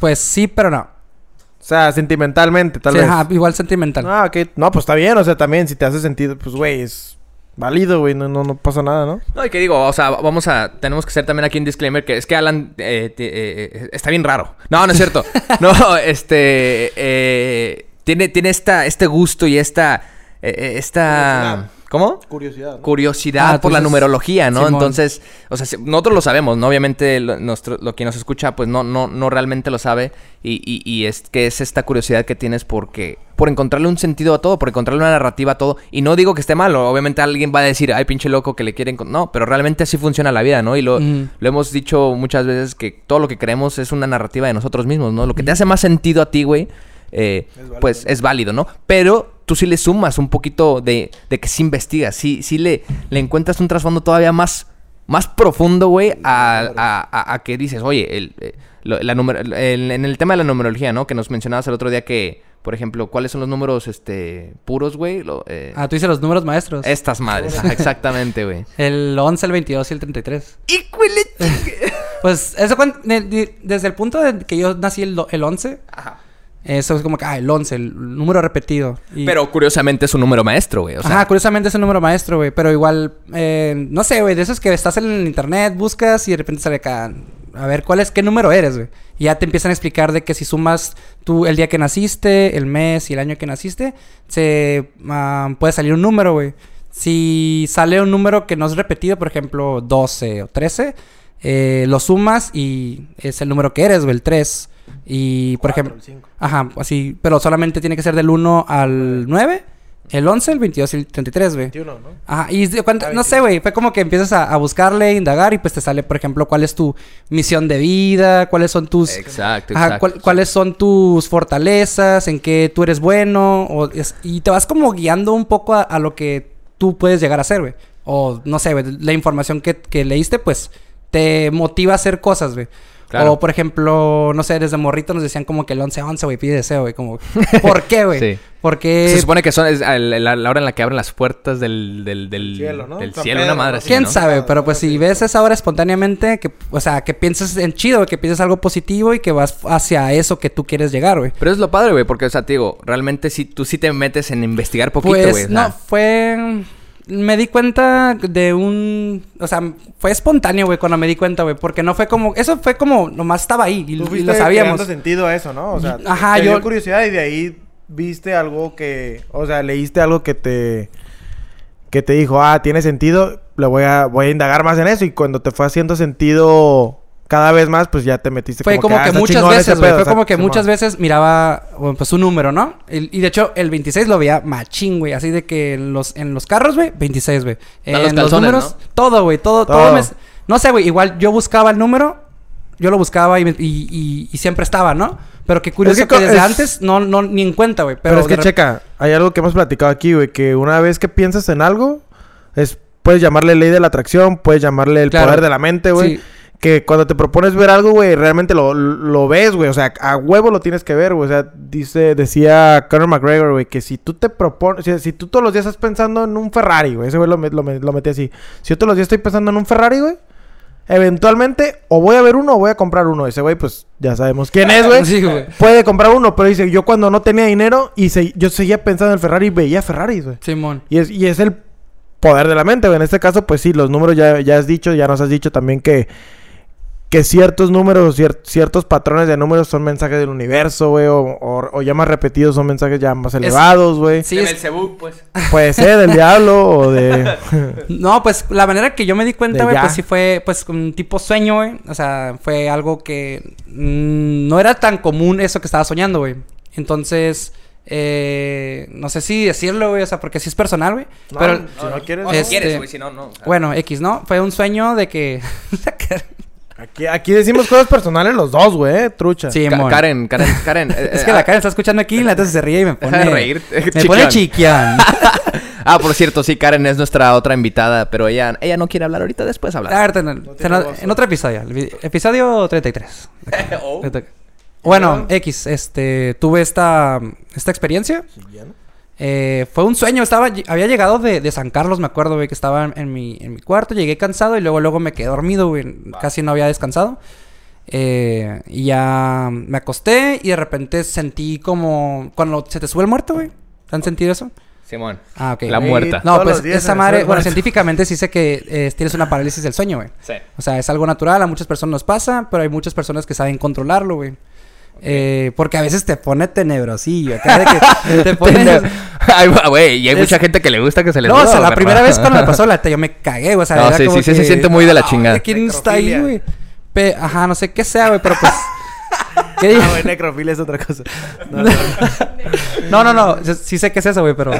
[SPEAKER 3] Pues sí, pero no.
[SPEAKER 2] O sea, sentimentalmente, tal vez. Ajá,
[SPEAKER 3] igual sentimental.
[SPEAKER 2] Ah, ok. No, pues está bien. O sea, también, si te hace sentido, pues, güey, es válido, güey, no, no, no pasa nada, ¿no?
[SPEAKER 1] No, y que digo, o sea, vamos a, tenemos que hacer también aquí un disclaimer que es que Alan eh, eh, está bien raro. No, no es cierto. *laughs* no, este, eh, tiene, tiene esta, este gusto y esta, esta... ¿Cómo?
[SPEAKER 2] Curiosidad.
[SPEAKER 1] Curiosidad ah, por la numerología, ¿no? Entonces, o sea, nosotros lo sabemos, ¿no? Obviamente lo, nuestro, lo que nos escucha, pues no, no, no realmente lo sabe. Y, y, es que es esta curiosidad que tienes porque, por encontrarle un sentido a todo, por encontrarle una narrativa a todo. Y no digo que esté malo, obviamente alguien va a decir, ay, pinche loco que le quieren... No, pero realmente así funciona la vida, ¿no? Y lo, lo hemos dicho muchas veces que todo lo que creemos es una narrativa de nosotros mismos, ¿no? Lo que te hace más sentido a ti, güey, eh, pues es válido, ¿no? Pero tú sí le sumas un poquito de, de que sí investigas, sí, sí le, le encuentras un trasfondo todavía más, más profundo, güey, a, a, que dices, oye, el, eh, la en el tema de la numerología, ¿no? Que nos mencionabas el otro día que, por ejemplo, ¿cuáles son los números este puros, güey?
[SPEAKER 3] Eh, ah, tú dices los números maestros.
[SPEAKER 1] Estas madres, *laughs* exactamente, güey.
[SPEAKER 3] El 11, el 22 y el 33.
[SPEAKER 1] ¡Híjole! *laughs*
[SPEAKER 3] pues eso desde el punto de que yo nací el, el 11. Ajá eso es como que, ah, el 11, el número repetido.
[SPEAKER 1] Pero curiosamente es un número maestro, güey.
[SPEAKER 3] Ajá, curiosamente es un número maestro, güey. Pero igual, eh, no sé, güey, de esos que estás en el internet, buscas y de repente sale acá, a ver, ¿cuál es, qué número eres, güey? Y ya te empiezan a explicar de que si sumas tú el día que naciste, el mes y el año que naciste, se ah, puede salir un número, güey. Si sale un número que no es repetido, por ejemplo, 12 o 13, eh, lo sumas y es el número que eres, güey, el 3. Y, por ejemplo... Ajá, así. Pero solamente tiene que ser del 1 al 9. El 11, el 22 y el 33, güey. 21, ¿no? Ajá. Y no sé, güey. Fue como que empiezas a, buscarle, indagar y pues te sale, por ejemplo, cuál es tu misión de vida, cuáles son tus...
[SPEAKER 1] Exacto, exacto.
[SPEAKER 3] cuáles son tus fortalezas, en qué tú eres bueno. y te vas como guiando un poco a, lo que tú puedes llegar a ser, güey. O no sé, güey. La información que, que leíste, pues te motiva a hacer cosas, güey. O, por ejemplo, no sé, desde morrito nos decían como que el 11-11, güey, pide deseo, güey. Como, *laughs* ¿por qué, güey? sí. Porque...
[SPEAKER 1] Se supone que son es la, hora en la que abren las puertas del, del, del cielo, ¿no? Del cielo, una madre así,
[SPEAKER 3] ¿Quién sabe? Pero pues si ves esa hora espontáneamente, que, o sea, que pienses en chido, que pienses algo positivo y que vas hacia eso que tú quieres llegar, güey.
[SPEAKER 1] Pero es lo padre, güey, porque, o sea, te digo, realmente si tú sí te metes en investigar poquito,
[SPEAKER 3] pues,
[SPEAKER 1] güey.
[SPEAKER 3] Pues, no, fue me di cuenta de un... O sea, fue espontáneo, güey, cuando me di cuenta, güey. Porque no fue como... Eso fue como... Nomás estaba ahí y,
[SPEAKER 2] y
[SPEAKER 3] lo sabíamos.
[SPEAKER 2] sentido a eso, ¿no? O sea, Ajá, te yo... dio curiosidad y de ahí viste algo que... O sea, leíste algo que te... Que te dijo, ah, tiene sentido, le voy a, voy a indagar más en eso. Y cuando te fue haciendo sentido cada vez más, pues ya te metiste
[SPEAKER 3] fue como, que, ah, muchas veces, güey. Fue como que muchas veces miraba, pues un número, ¿no? y de hecho, el 26 lo veía machín, güey. Así de que en los, en los carros, güey, 26, güey. En los, números, todo, güey. Todo, todo. No sé, güey. Igual yo buscaba el número, yo lo buscaba y, y, y, siempre estaba, ¿no? Pero qué curioso que, desde antes no, no, ni en cuenta, güey.
[SPEAKER 2] Pero, es que, checa, hay algo que hemos platicado aquí, güey, que una vez que piensas en algo, es, puedes llamarle ley de la atracción, puedes llamarle el poder de la mente, güey. Sí que cuando te propones ver algo, güey, realmente lo, lo ves, güey. O sea, a huevo lo tienes que ver, güey. O sea, dice, decía Conor McGregor, güey, que si tú te propones, si, tú todos los días estás pensando en un Ferrari, güey, ese güey lo, lo, lo metí así. Si yo todos los días estoy pensando en un Ferrari, güey, Eventualmente, o voy a ver uno o voy a comprar uno. Ese güey, pues ya sabemos quién es, güey. *laughs* Puede comprar uno, pero dice, yo cuando no tenía dinero y yo seguía pensando en el Ferrari, veía Ferrari, güey.
[SPEAKER 3] Simón.
[SPEAKER 2] Y es, y es el poder de la mente, güey. En este caso, pues sí, los números ya, ya has dicho, ya nos has dicho también que que ciertos números, ciertos patrones de números son mensajes del universo, güey, o, ya más repetidos son mensajes ya más elevados, güey.
[SPEAKER 1] Sí, es... Cebú, pues.
[SPEAKER 2] Puede ser del diablo o de... *laughs*
[SPEAKER 3] no, pues la manera que yo me di cuenta, güey, pues sí fue pues un tipo sueño, güey. O sea, fue algo que mm, no era tan común eso que estaba soñando, güey. Entonces... Eh, no sé si decirlo, güey, o sea, porque sí es personal, güey. pero
[SPEAKER 1] si no quieres, no, quieres, güey, si no, no.
[SPEAKER 3] Bueno, X, ¿no? Fue un sueño de que *laughs*
[SPEAKER 2] Aquí, aquí decimos cosas personales los dos, güey, eh, trucha.
[SPEAKER 1] Sí, Karen, Karen, Karen.
[SPEAKER 3] Eh, es que la ah. Karen está escuchando aquí y la se ríe y me pone... reír. Me pone chiquián. *laughs*
[SPEAKER 1] ah, por cierto, sí, Karen es nuestra otra invitada, pero ella, ella no quiere hablar ahorita, después hablar.
[SPEAKER 3] Ah, en, otro episodio, episodio 33. *laughs* oh. Bueno, X, este, tuve esta, esta experiencia. Eh, fue un sueño, estaba, había llegado de, San Carlos, me acuerdo, güey, que estaba en, mi, en mi cuarto, llegué cansado y luego, luego me quedé dormido, güey, casi no había descansado. Eh, y ya me acosté y de repente sentí como cuando se te sube el muerto, güey. ¿Han sentido eso?
[SPEAKER 1] Simón.
[SPEAKER 3] Ah, ok.
[SPEAKER 1] La muerta.
[SPEAKER 3] No, pues esa madre, bueno, científicamente sí sé que eh, tienes una parálisis del sueño, güey. Sí. O sea, es algo natural, a muchas personas nos pasa, pero hay muchas personas que saben controlarlo, güey. Eh, porque a veces te pone tenebrosillo. Acá de que *laughs* te pone...
[SPEAKER 1] Ay, güey, y hay mucha gente que le gusta que se le
[SPEAKER 3] No, o sea, la primera vez cuando me pasó la *laughs* yo me cagué, O sea,
[SPEAKER 1] no, sí, sí, sí, se siente muy de la chingada.
[SPEAKER 3] ¿Quién está ahí, güey? Ajá, no sé qué sea, güey, pero pues... *laughs*
[SPEAKER 2] ¿Qué Ah, güey, necrofilia es otra cosa.
[SPEAKER 3] No, no, no, sí sé qué es eso, güey, pero...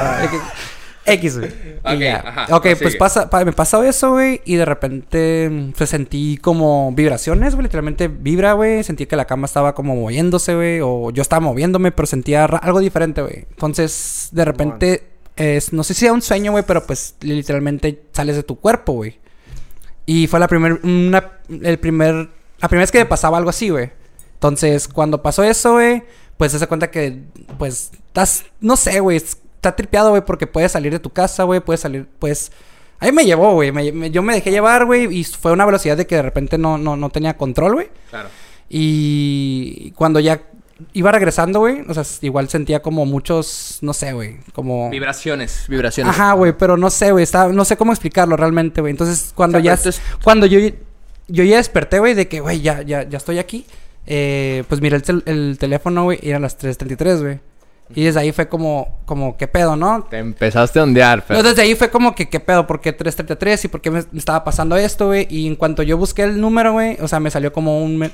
[SPEAKER 3] X, güey. Ok, ajá, ok, pues pasa, me pasó eso, güey. Y de repente se sentí como vibraciones, güey. Literalmente vibra, güey. Sentí que la cama estaba como moviéndose, güey. O yo estaba moviéndome, pero sentía algo diferente, güey. Entonces, de repente, es, no sé si era un sueño, güey, pero pues literalmente sales de tu cuerpo, güey. Y fue la primera, el primer, la primera vez que me pasaba algo así, güey. Entonces, cuando pasó eso, güey, pues se da cuenta que, pues, estás, no sé, güey, está tripeado, güey, porque puedes salir de tu casa, güey, puedes salir, pues... Ahí me llevó, güey. yo me dejé llevar, güey, y fue una velocidad de que de repente no, no, no tenía control, güey. Claro. Y cuando ya iba regresando, güey, o sea, igual sentía como muchos, no sé, güey, como...
[SPEAKER 1] Vibraciones, vibraciones.
[SPEAKER 3] Ajá, güey, pero no sé, güey, no sé cómo explicarlo realmente, güey. Entonces, cuando ya... Cuando yo, yo ya desperté, güey, de que, güey, ya, ya, ya estoy aquí, eh, pues miré el, el teléfono, güey, y eran las 3.33, güey. Y desde ahí fue como, como, ¿qué pedo, no?
[SPEAKER 1] Te empezaste a ondear,
[SPEAKER 3] pero... No, desde ahí fue como que, ¿qué pedo? ¿Por qué 333? ¿Y por qué me, estaba pasando esto, güey? Y en cuanto yo busqué el número, güey, o sea, me salió como un...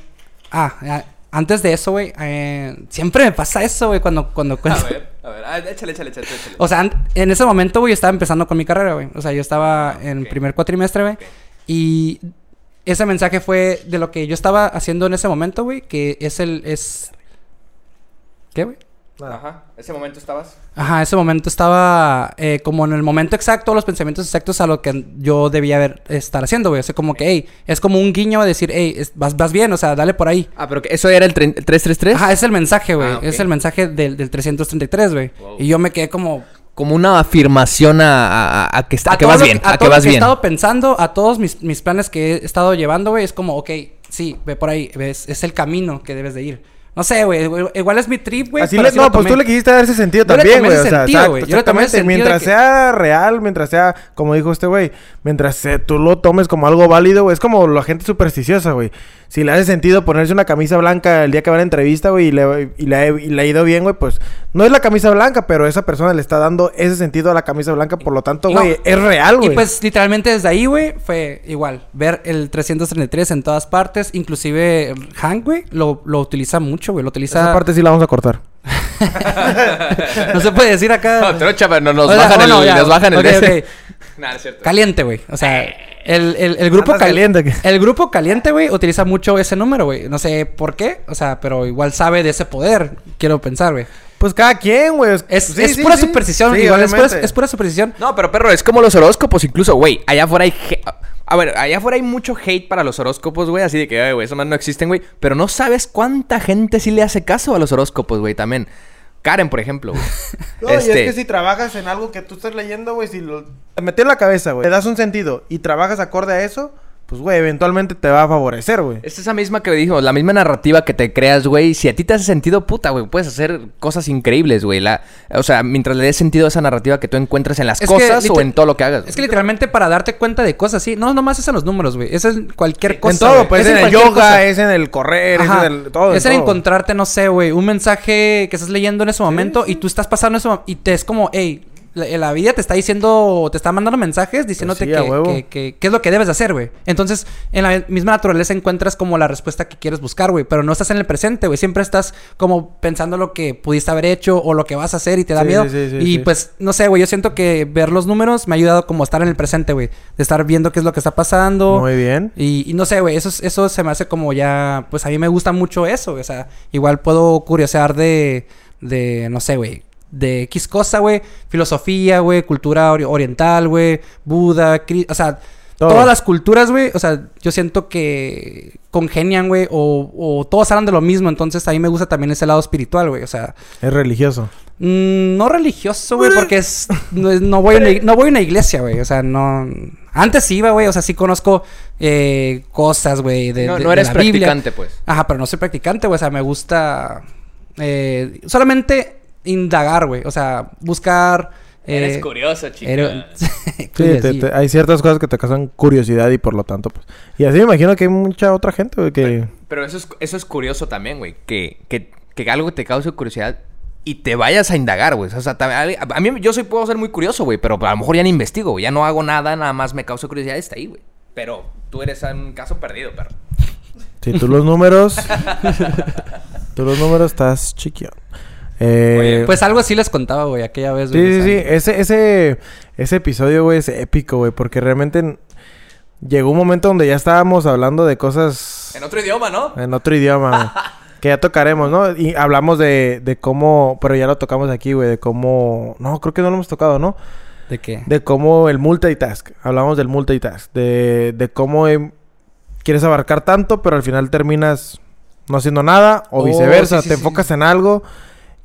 [SPEAKER 3] Ah, antes de eso, güey, eh, siempre me pasa eso, güey, cuando, cuando... A
[SPEAKER 1] ver, a ver, échale, échale, échale, échale. O
[SPEAKER 3] sea, en ese momento, güey, yo estaba empezando con mi carrera, güey. O sea, yo estaba ah, en primer cuatrimestre, güey. Y ese mensaje fue de lo que yo estaba haciendo en ese momento, güey, que es el... es... ¿Qué, güey?
[SPEAKER 1] Ajá. ¿Ese momento estabas?
[SPEAKER 3] Ajá, ese momento estaba eh, como en el momento exacto, los pensamientos exactos a lo que yo debía haber, estar haciendo, güey. O sea, como que, hey, es como un guiño a decir, hey, vas, vas bien, o sea, dale por ahí.
[SPEAKER 1] Ah, pero que eso era el, 333?
[SPEAKER 3] Ajá, es el mensaje, güey. Ah, es el mensaje del, del 333, güey. Y yo me quedé como...
[SPEAKER 1] Como una afirmación a, a, que, está, que vas bien, a, que vas bien.
[SPEAKER 3] he estado pensando, a todos mis, mis planes que he estado llevando, güey, es como, ok, sí, ve por ahí, ves, es el camino que debes de ir. No sé, güey. Igual es mi trip, güey.
[SPEAKER 2] Así le, no, pues tú le quisiste dar ese sentido también, güey. O sea, exactamente. Mientras sea real, mientras sea, como dijo este güey, mientras tú lo tomes como algo válido, güey. Es como la gente supersticiosa, güey si le hace sentido ponerse una camisa blanca el día que va a la entrevista, güey, y le, y, le, ha ido bien, güey, pues no es la camisa blanca, pero esa persona le está dando ese sentido a la camisa blanca, por lo tanto, güey, es real, güey.
[SPEAKER 3] Y pues literalmente desde ahí, güey, fue igual, ver el 333 en todas partes, inclusive Hank, güey, lo, lo utiliza mucho, güey, lo utiliza...
[SPEAKER 2] Esa parte sí la vamos a cortar. *laughs*
[SPEAKER 3] no se puede decir acá.
[SPEAKER 1] No, trocha, pero no, nos, bajan el, nos bajan el, okay, *laughs*
[SPEAKER 3] es cierto. Caliente, güey. O sea, el, el, grupo caliente. El grupo caliente, güey, utiliza mucho ese número, güey. No sé por qué, o sea, pero igual sabe de ese poder, quiero pensar, güey.
[SPEAKER 2] Pues cada quien, güey.
[SPEAKER 3] Es, es pura superstición, igual es pura, es pura, superstición.
[SPEAKER 1] No, pero perro, es como los horóscopos, incluso, güey. Allá afuera hay. A ver, allá afuera hay mucho hate para los horóscopos, güey. Así de que, güey, eso más no existen, güey. Pero no sabes cuánta gente sí le hace caso a los horóscopos, güey, también. Karen, por ejemplo, güey. *laughs*
[SPEAKER 2] no, y es este que si trabajas en algo que tú estás leyendo, güey, si lo... Te metes en la cabeza, güey, le das un sentido y trabajas acorde a eso, pues, güey, eventualmente te va a favorecer, güey.
[SPEAKER 1] Es esa misma que dijo, la misma narrativa que te creas, güey. Si a ti te hace sentido, puta, güey, puedes hacer cosas increíbles, güey. La, o sea, mientras le des sentido a esa narrativa que tú encuentres en las cosas o en todo lo que hagas.
[SPEAKER 3] Es que literalmente para darte cuenta de cosas así, no nomás es en los números, güey. Es en cualquier cosa.
[SPEAKER 2] En todo, pues es en, el yoga, es en el correr, es en el todo.
[SPEAKER 3] Es en, encontrarte, no sé, güey, un mensaje que estás leyendo en ese momento y tú estás pasando eso y te es como, hey, la, vida te está diciendo, te está mandando mensajes diciéndote pues que, qué es lo que debes hacer, güey. Entonces, en la misma naturaleza encuentras como la respuesta que quieres buscar, güey. Pero no estás en el presente, güey. Siempre estás como pensando lo que pudiste haber hecho o lo que vas a hacer y te da miedo. y pues, no sé, güey. Yo siento que ver los números me ha ayudado como a estar en el presente, güey. De estar viendo qué es lo que está pasando.
[SPEAKER 2] Muy bien.
[SPEAKER 3] Y, no sé, güey. Eso, eso se me hace como ya, pues a mí me gusta mucho eso. O sea, igual puedo curiosear de, de, no sé, güey de X cosa, güey. Filosofía, güey. Cultura oriental, güey. Buda, o sea, todas las culturas, güey. O sea, yo siento que congenian, güey. O, o, todos hablan de lo mismo. Entonces, a mí me gusta también ese lado espiritual, güey. O sea.
[SPEAKER 2] Es religioso.
[SPEAKER 3] Mm, no religioso, güey. Porque es. No, voy a una, *laughs* no voy a una iglesia, güey. O sea, no. Antes iba, güey. O sea, sí conozco eh, cosas, güey. De,
[SPEAKER 1] no, no eres practicante, pues.
[SPEAKER 3] Ajá, pero no soy practicante, güey. O sea, me gusta. Eh, solamente indagar, güey. O sea, buscar.
[SPEAKER 1] Eres eh, curioso, chico. *laughs*
[SPEAKER 2] sí, hay ciertas cosas que te causan curiosidad y por lo tanto, pues. Y así me imagino que hay mucha otra gente, güey, que.
[SPEAKER 1] Pero, eso, es, eso es curioso también, güey. Que, que, que algo te cause curiosidad y te vayas a indagar, güey. O sea, a, mí yo soy, puedo ser muy curioso, güey, pero a lo mejor ya no investigo, güey. Ya no hago nada, nada más me causa curiosidad y está ahí, güey. Pero tú eres un caso perdido, perro.
[SPEAKER 2] Si tú los números. *laughs* tú los números estás chiquión.
[SPEAKER 3] Eh, pues algo así les contaba, güey, aquella vez.
[SPEAKER 2] Sí, sí, sí. Ese, ese, ese episodio, güey, es épico, güey, porque realmente llegó un momento donde ya estábamos hablando de cosas...
[SPEAKER 1] En otro idioma, ¿no?
[SPEAKER 2] En otro idioma, *laughs* que ya tocaremos, ¿no? Y hablamos de, de cómo... Pero ya lo tocamos aquí, güey, de cómo... No, creo que no lo hemos tocado, ¿no?
[SPEAKER 3] ¿De qué?
[SPEAKER 2] De cómo el multitask. Hablamos del multitask. De, de cómo em, quieres abarcar tanto, pero al final terminas no haciendo nada. O oh, viceversa. te enfocas en algo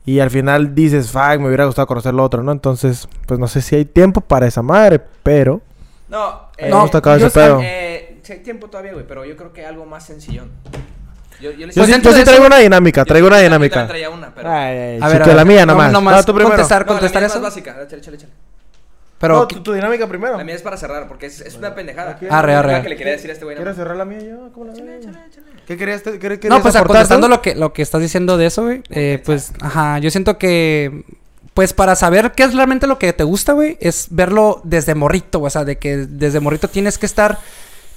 [SPEAKER 2] y al final dices, fuck, me hubiera gustado conocer lo otro, ¿no? Entonces, pues no sé si hay tiempo para esa madre, pero.
[SPEAKER 1] No, eh, no, ese pedo. Eh, si hay tiempo todavía, güey, pero yo creo que algo más sencillón.
[SPEAKER 2] Yo, yo, yo, sí, traigo una dinámica, traigo una dinámica. Yo traía una, pero... Ay, ay, a ver, la mía nomás. No,
[SPEAKER 3] nomás tú primero. contestar, contestar no, la mía eso.
[SPEAKER 1] Es básica, échale, échale, échale.
[SPEAKER 2] Pero no, tu, dinámica primero.
[SPEAKER 1] La mía es para cerrar, porque es, es una pendejada.
[SPEAKER 3] Arre, arre.
[SPEAKER 1] que le quería decir a este güey.
[SPEAKER 2] ¿Quieres cerrar la mía yo? ¿Cómo la échale. ¿Qué querías, qué, qué
[SPEAKER 3] No, pues contestando lo que, lo que estás diciendo de eso, güey. Eh, pues, ajá, yo siento que... Pues para saber qué es realmente lo que te gusta, güey, es verlo desde morrito, güey. O sea, de que desde morrito tienes que estar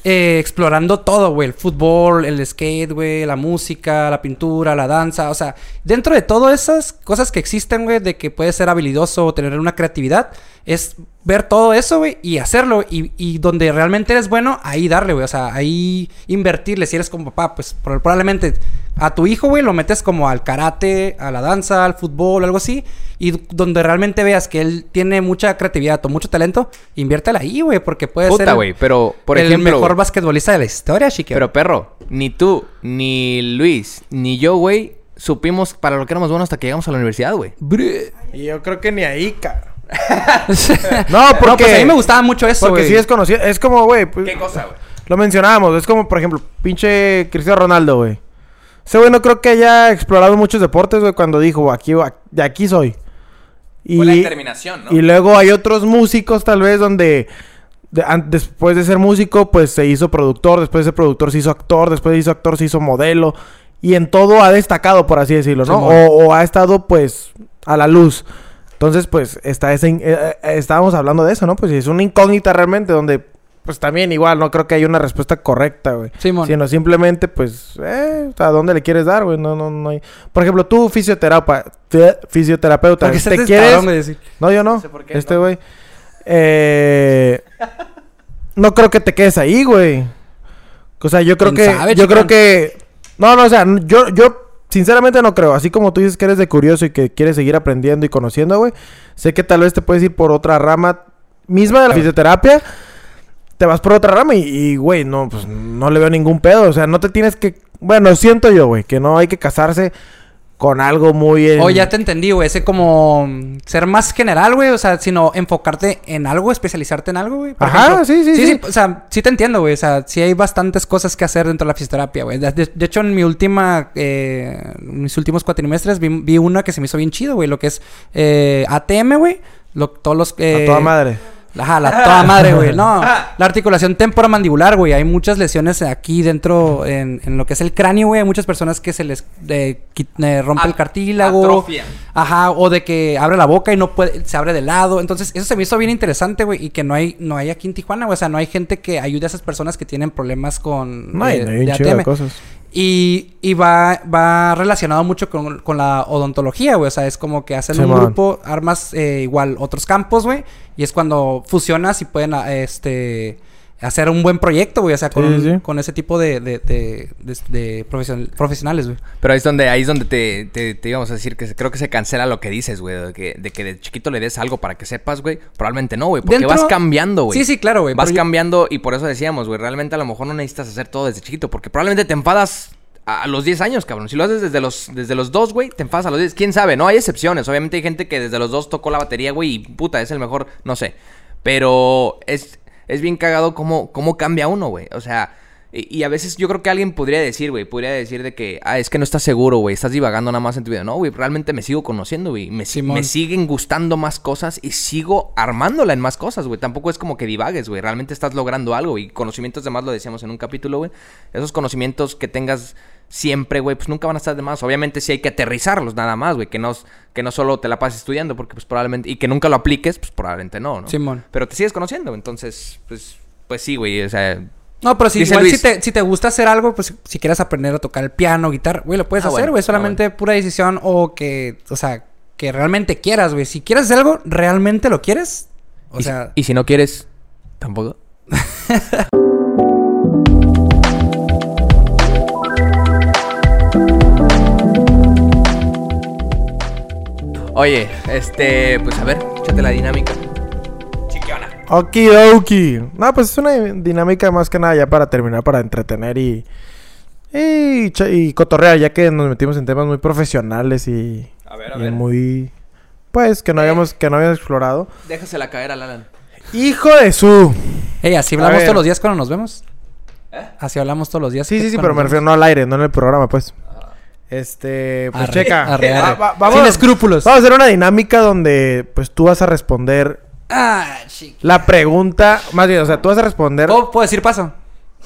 [SPEAKER 3] eh, explorando todo, güey. El fútbol, el skate, güey, la música, la pintura, la danza. O sea, dentro de todas esas cosas que existen, güey, de que puedes ser habilidoso o tener una creatividad, es ver todo eso, güey, y hacerlo. Y, y, donde realmente eres bueno, ahí darle, güey. O sea, ahí invertirle. Si eres como papá, pues probablemente a tu hijo, güey, lo metes como al karate, a la danza, al fútbol, algo así. Y donde realmente veas que él tiene mucha creatividad o mucho talento, inviértela ahí, güey, porque puede
[SPEAKER 1] Puta,
[SPEAKER 3] ser
[SPEAKER 1] güey, pero, por
[SPEAKER 3] el
[SPEAKER 1] ejemplo,
[SPEAKER 3] mejor basquetbolista de la historia, chique.
[SPEAKER 1] Pero, perro, ni tú, ni Luis, ni yo, güey, supimos para lo que éramos buenos hasta que llegamos a la universidad, güey.
[SPEAKER 2] Y yo creo que ni ahí, cara. *laughs*
[SPEAKER 3] no, porque... pues a mí me gustaba mucho eso,
[SPEAKER 2] Porque sí es conocido. Es como, güey... Pues,
[SPEAKER 1] ¿Qué cosa, güey?
[SPEAKER 2] Lo mencionábamos. Es como, por ejemplo, pinche Cristiano Ronaldo, güey. Ese güey no creo que haya explorado muchos deportes, güey, cuando dijo, aquí, de aquí soy.
[SPEAKER 1] Y, Fue la determinación, ¿no?
[SPEAKER 2] Y luego hay otros músicos, tal vez, donde... después de ser músico, pues se hizo productor. Después de ser productor se hizo actor. Después de hizo actor se hizo modelo. Y en todo ha destacado, por así decirlo, ¿no? o, o ha estado, pues, a la luz. Entonces, pues, está ese, eh, eh, estábamos hablando de eso, ¿no? Pues es una incógnita realmente donde, pues también igual, no creo que haya una respuesta correcta, güey. Sino simplemente, pues, eh, ¿a dónde le quieres dar, güey? No, no, no hay... Por ejemplo, tú, fisioterapeuta, fisioterapeuta, ¿te, te quieres...? No, yo no. este güey. Eh... no creo que te quedes ahí, güey. O sea, yo creo que... yo creo que... No, no, o sea, yo, yo Sinceramente no creo. Así como tú dices que eres de curioso y que quieres seguir aprendiendo y conociendo, güey. Sé que tal vez te puedes ir por otra rama misma de la fisioterapia. Te vas por otra rama y, güey, no, pues no le veo ningún pedo. O sea, no te tienes que... Bueno, siento yo, güey, que no hay que casarse con algo muy...
[SPEAKER 3] En... Oh, ya te entendí, güey. Ese como ser más general, güey. O sea, sino enfocarte en algo, especializarte en algo, güey.
[SPEAKER 2] Ajá, sí, sí, sí,
[SPEAKER 3] sí, O sea, sí te entiendo, güey. O sea, sí hay bastantes cosas que hacer dentro de la fisioterapia, güey. De, hecho, en mi última... Eh, mis últimos cuatrimestres vi, vi, una que se me hizo bien chido, güey. Lo que es eh, ATM, güey. todos los...
[SPEAKER 2] Eh, A toda madre.
[SPEAKER 3] Ajá, la toda madre, güey. No, *laughs* la articulación temporomandibular, güey. Hay muchas lesiones aquí dentro, en, en lo que es el cráneo, güey. Hay muchas personas que se les eh, rompe el cartílago. Atrofia. Ajá, o de que abre la boca y no puede, se abre de lado. Entonces, eso se me hizo bien interesante, güey. Y que no hay, no hay aquí en Tijuana, güey. O sea, no hay gente que ayude a esas personas que tienen problemas con.
[SPEAKER 2] No hay, no hay un de cosas.
[SPEAKER 3] Y, y va, va relacionado mucho con, con la odontología, güey. O sea, es como que hacen un grupo, armas eh, igual otros campos, güey. Y es cuando fusionas y pueden, ah, este hacer un buen proyecto, güey. O sea, con, con ese tipo de, de, de, de profesionales, güey.
[SPEAKER 1] Pero ahí es donde, ahí es donde te, te, te, íbamos a decir que creo que se cancela lo que dices, güey. De que, de que de chiquito le des algo para que sepas, güey. Probablemente no, güey. Porque vas cambiando, güey.
[SPEAKER 3] Sí, sí, claro, güey.
[SPEAKER 1] Vas cambiando y por eso decíamos, güey. Realmente a lo mejor no necesitas hacer todo desde chiquito. Porque probablemente te enfadas a los 10 años, cabrón. Si lo haces desde los, desde los 2, güey, te enfadas a los 10. ¿Quién sabe? No hay excepciones. Obviamente hay gente que desde los 2 tocó la batería, güey, y puta, es el mejor, no sé. Pero es, es bien cagado cómo, cómo cambia uno, güey. O sea, y, a veces yo creo que alguien podría decir, güey, podría decir de que, ah, es que no estás seguro, güey, estás divagando nada más en tu vida. No, güey, realmente me sigo conociendo, güey. Me, me, siguen gustando más cosas y sigo armándola en más cosas, güey. Tampoco es como que divagues, güey. Realmente estás logrando algo y conocimientos de más lo decíamos en un capítulo, güey. Esos conocimientos que tengas siempre, güey, pues nunca van a estar de más. Obviamente sí hay que aterrizarlos nada más, güey, que no, que no solo te la pases estudiando, porque pues probablemente, y que nunca lo apliques, pues probablemente no, ¿no?
[SPEAKER 3] Simón.
[SPEAKER 1] Pero te sigues conociendo, entonces, pues, pues sí, güey, o sea...
[SPEAKER 3] No, pero si, igual si te, si te gusta hacer algo, pues si quieres aprender a tocar el piano, guitarra, güey, lo puedes ah, hacer, güey, ah, solamente pura decisión o que, o sea, que realmente quieras, güey. Si quieres hacer algo, ¿realmente lo quieres? O sea...
[SPEAKER 1] y si no quieres, tampoco. *laughs* Oye, este, pues a ver, échate la dinámica.
[SPEAKER 2] Okidoki. No, pues es una dinámica más que nada ya para terminar, para entretener y. Y, y cotorrear, ya que nos metimos en temas muy profesionales y. A ver, a ver. muy. Pues que no habíamos, que no habíamos explorado.
[SPEAKER 1] Déjasela caer al Alan.
[SPEAKER 2] Hijo de su.
[SPEAKER 3] Ey, así hablamos todos los días cuando nos vemos. ¿Eh? Así hablamos todos los días.
[SPEAKER 2] Sí, sí, sí, pero me refiero no al aire, no en el programa, pues. Este, pues checa.
[SPEAKER 3] vamos, Sin escrúpulos.
[SPEAKER 2] Vamos a hacer una dinámica donde pues tú vas a responder
[SPEAKER 3] ah,
[SPEAKER 2] la pregunta, más bien, o sea, tú vas a responder.
[SPEAKER 3] ¿Puedo, decir paso?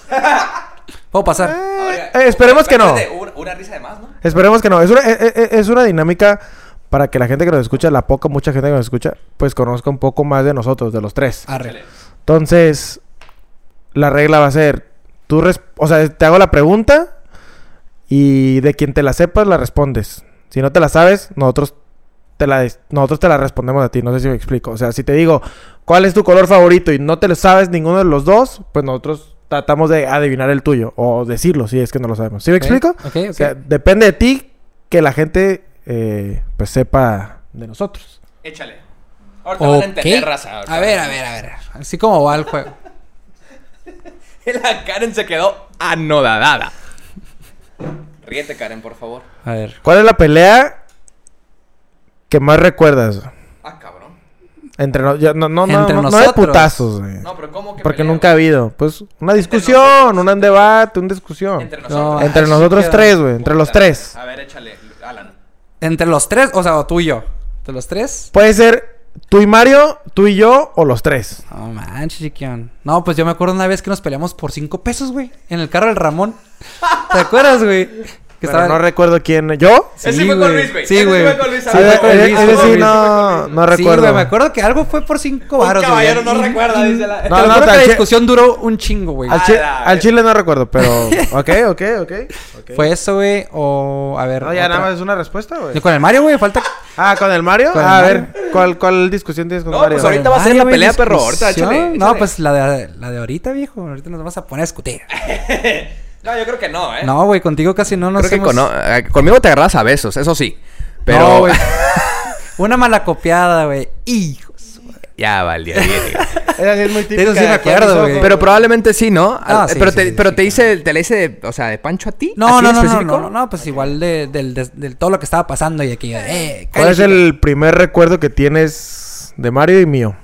[SPEAKER 3] *laughs* ¿Puedo pasar?
[SPEAKER 2] Eh, eh, esperemos que no.
[SPEAKER 1] Una, risa de más, ¿no?
[SPEAKER 2] Esperemos que no. Es una, eh, es, una dinámica para que la gente que nos escucha, la poca, mucha gente que nos escucha, pues conozca un poco más de nosotros, de los tres. Entonces, la regla va a ser, tú, o sea, te hago la pregunta y de quien te la sepas, la respondes. Si no te la sabes, nosotros te la, nosotros te la respondemos a ti. No sé si me explico. O sea, si te digo, ¿cuál es tu color favorito? Y no te lo sabes ninguno de los dos, pues nosotros tratamos de adivinar el tuyo. O decirlo, si es que no lo sabemos. ¿Sí me explico?
[SPEAKER 3] O sea,
[SPEAKER 2] depende de ti que la gente, eh, pues, sepa de nosotros.
[SPEAKER 1] Échale. Ahorita van a entender, raza.
[SPEAKER 3] A ver, a ver, a ver. Así como va el juego. *laughs*
[SPEAKER 1] la Karen se quedó anodadada. *laughs* Ríete, Karen, por favor.
[SPEAKER 3] A ver.
[SPEAKER 2] ¿Cuál es la pelea que más recuerdas?
[SPEAKER 1] Ah, cabrón.
[SPEAKER 2] Entre, no, no, no, no, no, de putazos, güey.
[SPEAKER 1] No, pero ¿cómo que
[SPEAKER 2] Porque nunca ha habido. Pues una discusión, un debate, una discusión. Entre nosotros. entre nosotros tres, güey. Entre los tres.
[SPEAKER 1] A ver, échale, Alan.
[SPEAKER 3] ¿Entre los tres? O sea, o tú y yo. ¿Entre los tres?
[SPEAKER 2] Puede ser Tú y Mario, tú y yo o los tres.
[SPEAKER 3] No manches, chiquión. No, pues yo me acuerdo una vez que nos peleamos por cinco pesos, güey. En el carro del Ramón. ¿Te acuerdas, güey?
[SPEAKER 2] Pero no recuerdo quién. ¿Yo?
[SPEAKER 1] Sí, sí fue con Luis, güey.
[SPEAKER 3] Sí, güey.
[SPEAKER 1] Sí, fue con Luis.
[SPEAKER 2] Ese sí, no, no recuerdo. Sí, güey,
[SPEAKER 3] me acuerdo que algo fue por cinco baros,
[SPEAKER 1] güey. caballero no recuerda, dice la...
[SPEAKER 3] No, no, la discusión duró un chingo, güey.
[SPEAKER 2] Al, al, chile no recuerdo, pero... *laughs* ok, ok, ok.
[SPEAKER 3] ¿Fue eso, güey? O... A ver...
[SPEAKER 2] No, ya nada más es una respuesta, güey.
[SPEAKER 3] ¿Con el Mario, güey? Falta...
[SPEAKER 2] Ah, ¿con el Mario? Ah, a ver, ¿cuál, ¿cuál discusión tienes con Mario?
[SPEAKER 1] pues ahorita va a ser la pelea, perro. Ahorita, échale.
[SPEAKER 3] No, pues la de, la de ahorita, viejo. Ahorita nos vamos a poner a discutir. *laughs*
[SPEAKER 1] No, yo creo que no, ¿eh?
[SPEAKER 3] No, güey, contigo casi no nos
[SPEAKER 1] creo que no, eh, conmigo te agarras a besos, eso sí. Pero... No, güey. *laughs*
[SPEAKER 3] Una mala copiada, güey. Hijos.
[SPEAKER 1] Ya *laughs*
[SPEAKER 2] sí es muy típica.
[SPEAKER 3] Eso sí me
[SPEAKER 2] de a
[SPEAKER 3] acuerdo, güey.
[SPEAKER 1] pero probablemente sí, ¿no?
[SPEAKER 3] Ah, sí,
[SPEAKER 1] pero
[SPEAKER 3] sí,
[SPEAKER 1] te,
[SPEAKER 3] sí,
[SPEAKER 1] pero
[SPEAKER 3] sí,
[SPEAKER 1] te hice, te la hice de, o sea, de Pancho a ti.
[SPEAKER 3] No,
[SPEAKER 1] ¿Así
[SPEAKER 3] no, no, no,
[SPEAKER 1] específico?
[SPEAKER 3] no, no, pues igual de, del, de, del todo lo que estaba pasando y aquí, eh,
[SPEAKER 2] ¿Cuál es el primer recuerdo que tienes de Mario y mío?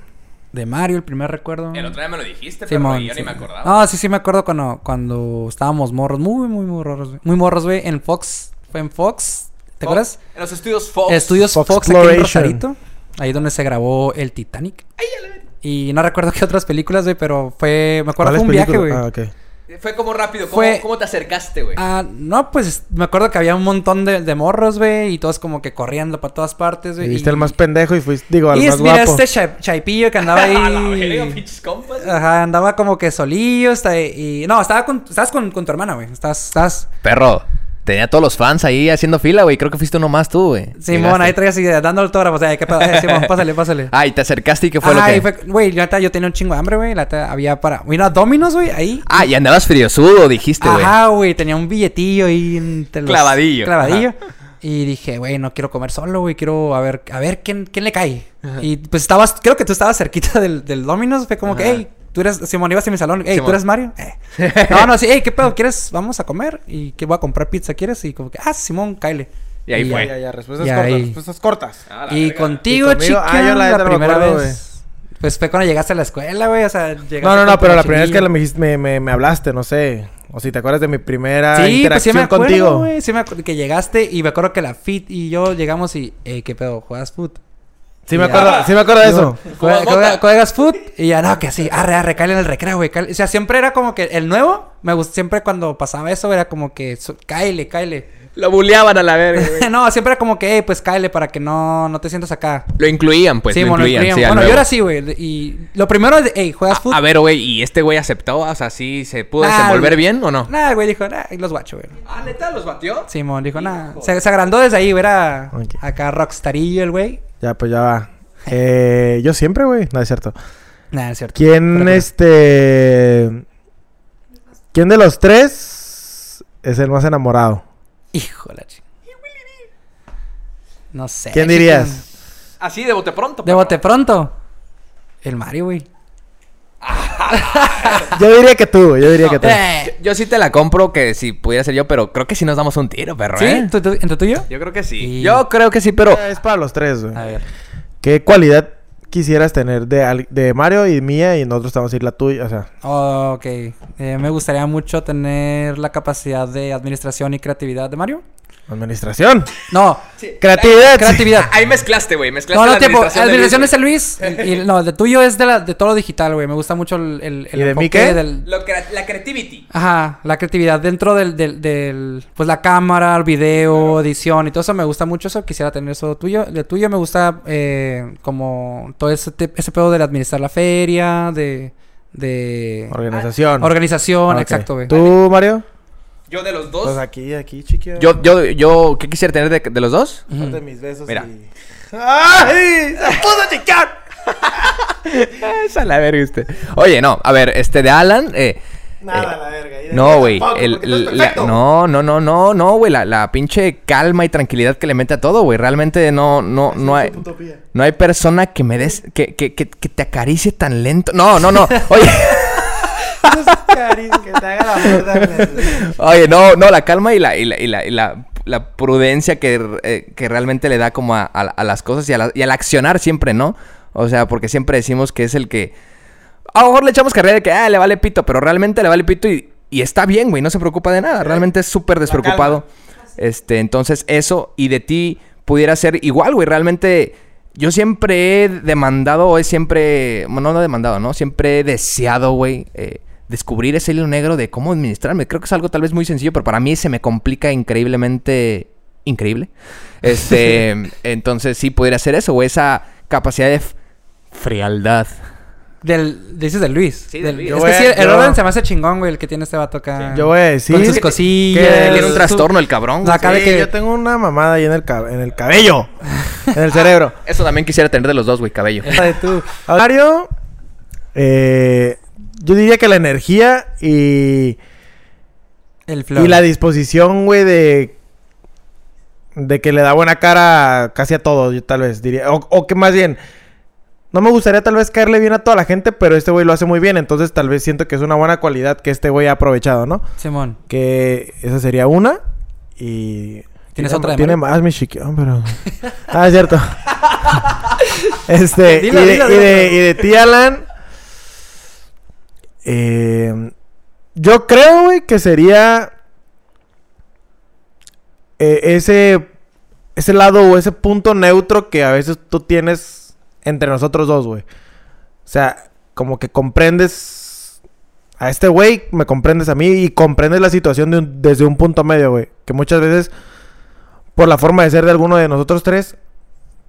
[SPEAKER 3] De Mario, el primer recuerdo.
[SPEAKER 1] El otro día me lo dijiste,
[SPEAKER 3] Simón,
[SPEAKER 1] pero yo
[SPEAKER 3] sí.
[SPEAKER 1] ni me acordaba.
[SPEAKER 3] No, sí, sí me acuerdo cuando, cuando estábamos morros, muy, muy, muy morros, güey. Muy morros, güey, en Fox, fue en Fox, ¿te acuerdas?
[SPEAKER 1] En los estudios Fox.
[SPEAKER 3] Estudios
[SPEAKER 2] Fox
[SPEAKER 3] Fox, aquí en. Rosarito, ahí donde se grabó el Titanic. Y no recuerdo *laughs* qué otras películas, güey, pero fue, me acuerdo,
[SPEAKER 2] ¿Cuáles
[SPEAKER 3] fue un viaje, güey.
[SPEAKER 2] Ah, ok.
[SPEAKER 1] Fue como rápido. ¿Cómo,
[SPEAKER 3] Fue-
[SPEAKER 1] cómo te acercaste, güey?
[SPEAKER 3] Ah, no, pues me acuerdo que había un montón de, de morros, güey, y todos como que corriendo para todas partes,
[SPEAKER 2] Y
[SPEAKER 3] güey.
[SPEAKER 2] viste el más pendejo y fuiste, digo, al
[SPEAKER 3] Y
[SPEAKER 2] más
[SPEAKER 3] es, mira,
[SPEAKER 2] guapo.
[SPEAKER 3] este cha- chaipillo que andaba *laughs*
[SPEAKER 1] A la verga,
[SPEAKER 3] ahí.
[SPEAKER 1] pinches compas.
[SPEAKER 3] Ajá, andaba como que solillo, está, y... No, estaba con, estabas con, con tu hermana, güey. Estás, estás...
[SPEAKER 1] Perro, tenía todos los fans ahí haciendo fila, güey. Creo que fuiste uno más tú, güey.
[SPEAKER 3] Simón, ahí traías así, dando autógrafos. O sea, ¿qué pedo? Eh, Simón, *laughs* pásale, pásale.
[SPEAKER 1] Ah, y te acercaste y qué fue lo que...
[SPEAKER 3] fue- Güey, neta, yo tenía un chingo de hambre, güey. Había para... Mira, Dominos, güey, ahí.
[SPEAKER 1] Ah, y andabas friosudo, dijiste, güey.
[SPEAKER 3] Ajá, güey, tenía un billetillo ahí entre los...
[SPEAKER 1] Clavadillo.
[SPEAKER 3] Clavadillo. Y dije, güey, no quiero comer solo, güey. Quiero a ver, a ver quién, quién le cae. Y pues estabas, creo que tú estabas cerquita del, del Dominos. Fue como que, hey, tú eres, Simón, ibas en mi salón. Hey,
[SPEAKER 1] Simón.
[SPEAKER 3] ¿tú eres Mario? Eh. *laughs* No, no, sí, hey, ¿qué pedo? ¿Quieres? Vamos a comer. Y que voy a comprar pizza, ¿quieres? Y como que, ah, Simón, cáele.
[SPEAKER 1] Y ahí fue.
[SPEAKER 2] Ya, ya, respuestas
[SPEAKER 3] Y
[SPEAKER 2] cortas,
[SPEAKER 3] ahí.
[SPEAKER 2] respuestas cortas.
[SPEAKER 1] Ah,
[SPEAKER 3] Y
[SPEAKER 1] verga.
[SPEAKER 3] contigo,
[SPEAKER 2] Y conmigo,
[SPEAKER 3] chica,
[SPEAKER 2] ah, yo la
[SPEAKER 3] la, primera
[SPEAKER 2] acuerdo,
[SPEAKER 3] vez. Pues fue cuando llegaste a la escuela, güey. O sea, llegaste
[SPEAKER 2] No, no, no, pero la primera vez que me, me, me, me hablaste, no sé. O si te acuerdas de mi primera
[SPEAKER 3] Sí, pues sí
[SPEAKER 2] interacción
[SPEAKER 3] me acuerdo,
[SPEAKER 2] contigo.
[SPEAKER 3] güey. Sí me acuerdo que llegaste y me acuerdo que la Fit y yo llegamos y, eh, ¿qué pedo? ¿Juegas foot?
[SPEAKER 2] Sí me acuerdo, sí me acuerdo de eso.
[SPEAKER 3] ¿Juegas, foot? Y ya, no, que sí, arre, arre, cáele en el recreo, güey. O sea, siempre era como que el nuevo, me gustó, siempre cuando pasaba eso era como que, cáele, cáele.
[SPEAKER 1] Lo buleaban a la verga, güey. *laughs*
[SPEAKER 3] no, siempre era como que, eh, pues cáele para que no, no te sientas acá.
[SPEAKER 1] Lo incluían, pues.
[SPEAKER 3] sí,
[SPEAKER 1] lo
[SPEAKER 3] bueno,
[SPEAKER 1] incluían,
[SPEAKER 3] incluían.
[SPEAKER 1] sí,
[SPEAKER 3] bueno, yo era así, güey. Y lo primero es, hey, ¿juegas foot?
[SPEAKER 1] A, ver, güey, ¿y este güey aceptó? O sea, ¿sí se pudo
[SPEAKER 3] Nah,
[SPEAKER 1] desenvolver
[SPEAKER 3] güey.
[SPEAKER 1] bien o no?
[SPEAKER 3] Nah, güey, dijo, nah, y los guacho, güey.
[SPEAKER 1] Ah, ¿neta los batió?
[SPEAKER 3] Simón dijo, nah. Se, se agrandó desde ahí, güey. Era
[SPEAKER 2] Ok.
[SPEAKER 3] acá rockstarillo el güey.
[SPEAKER 2] Ya, pues ya va. *laughs* Eh, yo siempre, güey. No es cierto.
[SPEAKER 3] Nah, es cierto.
[SPEAKER 2] ¿Quién,
[SPEAKER 3] Pero-
[SPEAKER 2] este. ¿Quién de los tres es el más enamorado?
[SPEAKER 3] Hijo de la chingada. No sé.
[SPEAKER 2] ¿Quién dirías?
[SPEAKER 1] Así, de bote pronto.
[SPEAKER 3] De bote pronto. El Mario, güey. *laughs*
[SPEAKER 2] Yo diría que tú, yo diría que tú.
[SPEAKER 3] Eh,
[SPEAKER 1] Yo sí te la compro que si pudiera ser yo, pero creo que sí nos damos un tiro, perro,
[SPEAKER 3] ¿Sí?
[SPEAKER 1] ¿eh?
[SPEAKER 3] ¿Tú, tú, ¿Entre tú y yo?
[SPEAKER 1] Yo creo que sí.
[SPEAKER 3] Y-
[SPEAKER 1] Yo creo que sí, pero...
[SPEAKER 2] Es para los tres, güey.
[SPEAKER 3] A ver.
[SPEAKER 2] ¿Qué cualidad quisieras tener de, Mario y mía y nosotros te vamos a ir la tuya? O sea,
[SPEAKER 3] Oh, ok. Eh, me gustaría mucho tener la capacidad de administración y creatividad de Mario.
[SPEAKER 2] Administración.
[SPEAKER 3] No,
[SPEAKER 2] Creatividad.
[SPEAKER 3] creatividad.
[SPEAKER 1] Ahí mezclaste, güey. Mezclaste
[SPEAKER 3] No, no,
[SPEAKER 1] la
[SPEAKER 3] tiempo.
[SPEAKER 1] administración de Luis,
[SPEAKER 3] es el Luis. Y, y- no, el de tuyo es de, la, de todo lo digital, güey. Me gusta mucho el, el, el
[SPEAKER 2] ¿Y de mí qué?
[SPEAKER 3] del-.
[SPEAKER 1] Lo crea- la creativity.
[SPEAKER 3] Ajá, la creatividad dentro del, del, del- pues la cámara, el video, edición y todo eso me gusta mucho eso, quisiera tener eso tuyo. De tuyo me gusta eh, como todo ese, te- ese pedo de administrar la feria, de, de
[SPEAKER 2] Organización.
[SPEAKER 3] organización,
[SPEAKER 2] Ok.
[SPEAKER 3] exacto, güey.
[SPEAKER 2] ¿Tú, Mario?
[SPEAKER 1] Yo de los dos...
[SPEAKER 2] Pues aquí, aquí, chiquillo.
[SPEAKER 1] Yo, yo, yo... ¿Qué quisiera tener de, de los dos?
[SPEAKER 2] De mis besos
[SPEAKER 1] Mira.
[SPEAKER 2] y- ¡Ay! ¡Se puso *laughs* a chicar!
[SPEAKER 1] Esa la verga usted. Oye, no. A ver, este de Alan... Eh,
[SPEAKER 2] Nada,
[SPEAKER 1] eh,
[SPEAKER 2] la verga.
[SPEAKER 1] No, güey. No, no, no, no, no, güey. La, la pinche calma y tranquilidad que le mete a todo, güey. Realmente no, no, no hay. No hay persona que me des. Que, que, que, que te acaricie tan lento. No, no, no. Oye.
[SPEAKER 2] Que te haga la mierda.
[SPEAKER 1] Oye, no, no, la calma y la, y la, y la, y la, la prudencia que, eh, que realmente le da como a, a- a las cosas y, a la- y al accionar siempre, ¿no? O sea, porque siempre decimos que es el que. A lo mejor le echamos carrera de que, ah, le vale pito, pero realmente le vale pito y, y está bien, güey, no se preocupa de nada. Realmente es súper despreocupado. Este, entonces, eso y de ti pudiera ser igual, güey. Realmente. Yo siempre he demandado, o he siempre, bueno, no demandado, ¿no? Siempre he deseado, güey, eh, descubrir ese hilo negro de cómo administrarme. Creo que es algo tal vez muy sencillo, pero para mí se me complica increíblemente, increíble. *laughs* Este, entonces sí pudiera ser eso, güey, esa capacidad de frialdad.
[SPEAKER 3] Del, dices de Luis.
[SPEAKER 1] Sí, de
[SPEAKER 3] Del-
[SPEAKER 1] Luis.
[SPEAKER 3] Es que
[SPEAKER 2] a-
[SPEAKER 3] sí, el
[SPEAKER 2] yo-
[SPEAKER 3] orden se me hace chingón, güey, el que tiene este vato acá.
[SPEAKER 2] Yo voy a decir.
[SPEAKER 3] Con sus
[SPEAKER 2] que-
[SPEAKER 3] cosillas.
[SPEAKER 2] que-
[SPEAKER 1] Tiene un trastorno el cabrón. güey.
[SPEAKER 3] Acá de
[SPEAKER 2] Sí,
[SPEAKER 3] que-
[SPEAKER 2] yo tengo una mamada ahí en el, cab- en el cabello. en el *laughs* cerebro.
[SPEAKER 1] Eso también quisiera tener de los dos, güey, cabello.
[SPEAKER 3] de tú.
[SPEAKER 2] A Mario, eh, yo diría que la energía y,
[SPEAKER 3] El flow.
[SPEAKER 2] y la disposición, güey, de, de que le da buena cara casi a todo, yo tal vez diría. O, o que más bien, no me gustaría tal vez caerle bien a toda la gente, pero este güey lo hace muy bien. Entonces tal vez siento que es una buena cualidad que este güey ha aprovechado, ¿no?
[SPEAKER 3] Simón.
[SPEAKER 2] Que esa sería una. Y...
[SPEAKER 3] ¿Tienes
[SPEAKER 2] tiene-
[SPEAKER 3] otra de
[SPEAKER 2] Tiene más, mi chiquión, pero... ah, es cierto. *laughs* este...
[SPEAKER 3] Dila,
[SPEAKER 2] y, de,
[SPEAKER 3] dila,
[SPEAKER 2] y, de,
[SPEAKER 3] dila.
[SPEAKER 2] y de ti, Alan... eh, yo creo, güey, que sería... eh, ese... Ese lado o ese punto neutro que a veces tú tienes entre nosotros dos, güey. O sea, como que comprendes a este güey, me comprendes a mí y comprendes la situación desde un punto medio, güey. Que muchas veces, por la forma de ser de alguno de nosotros tres,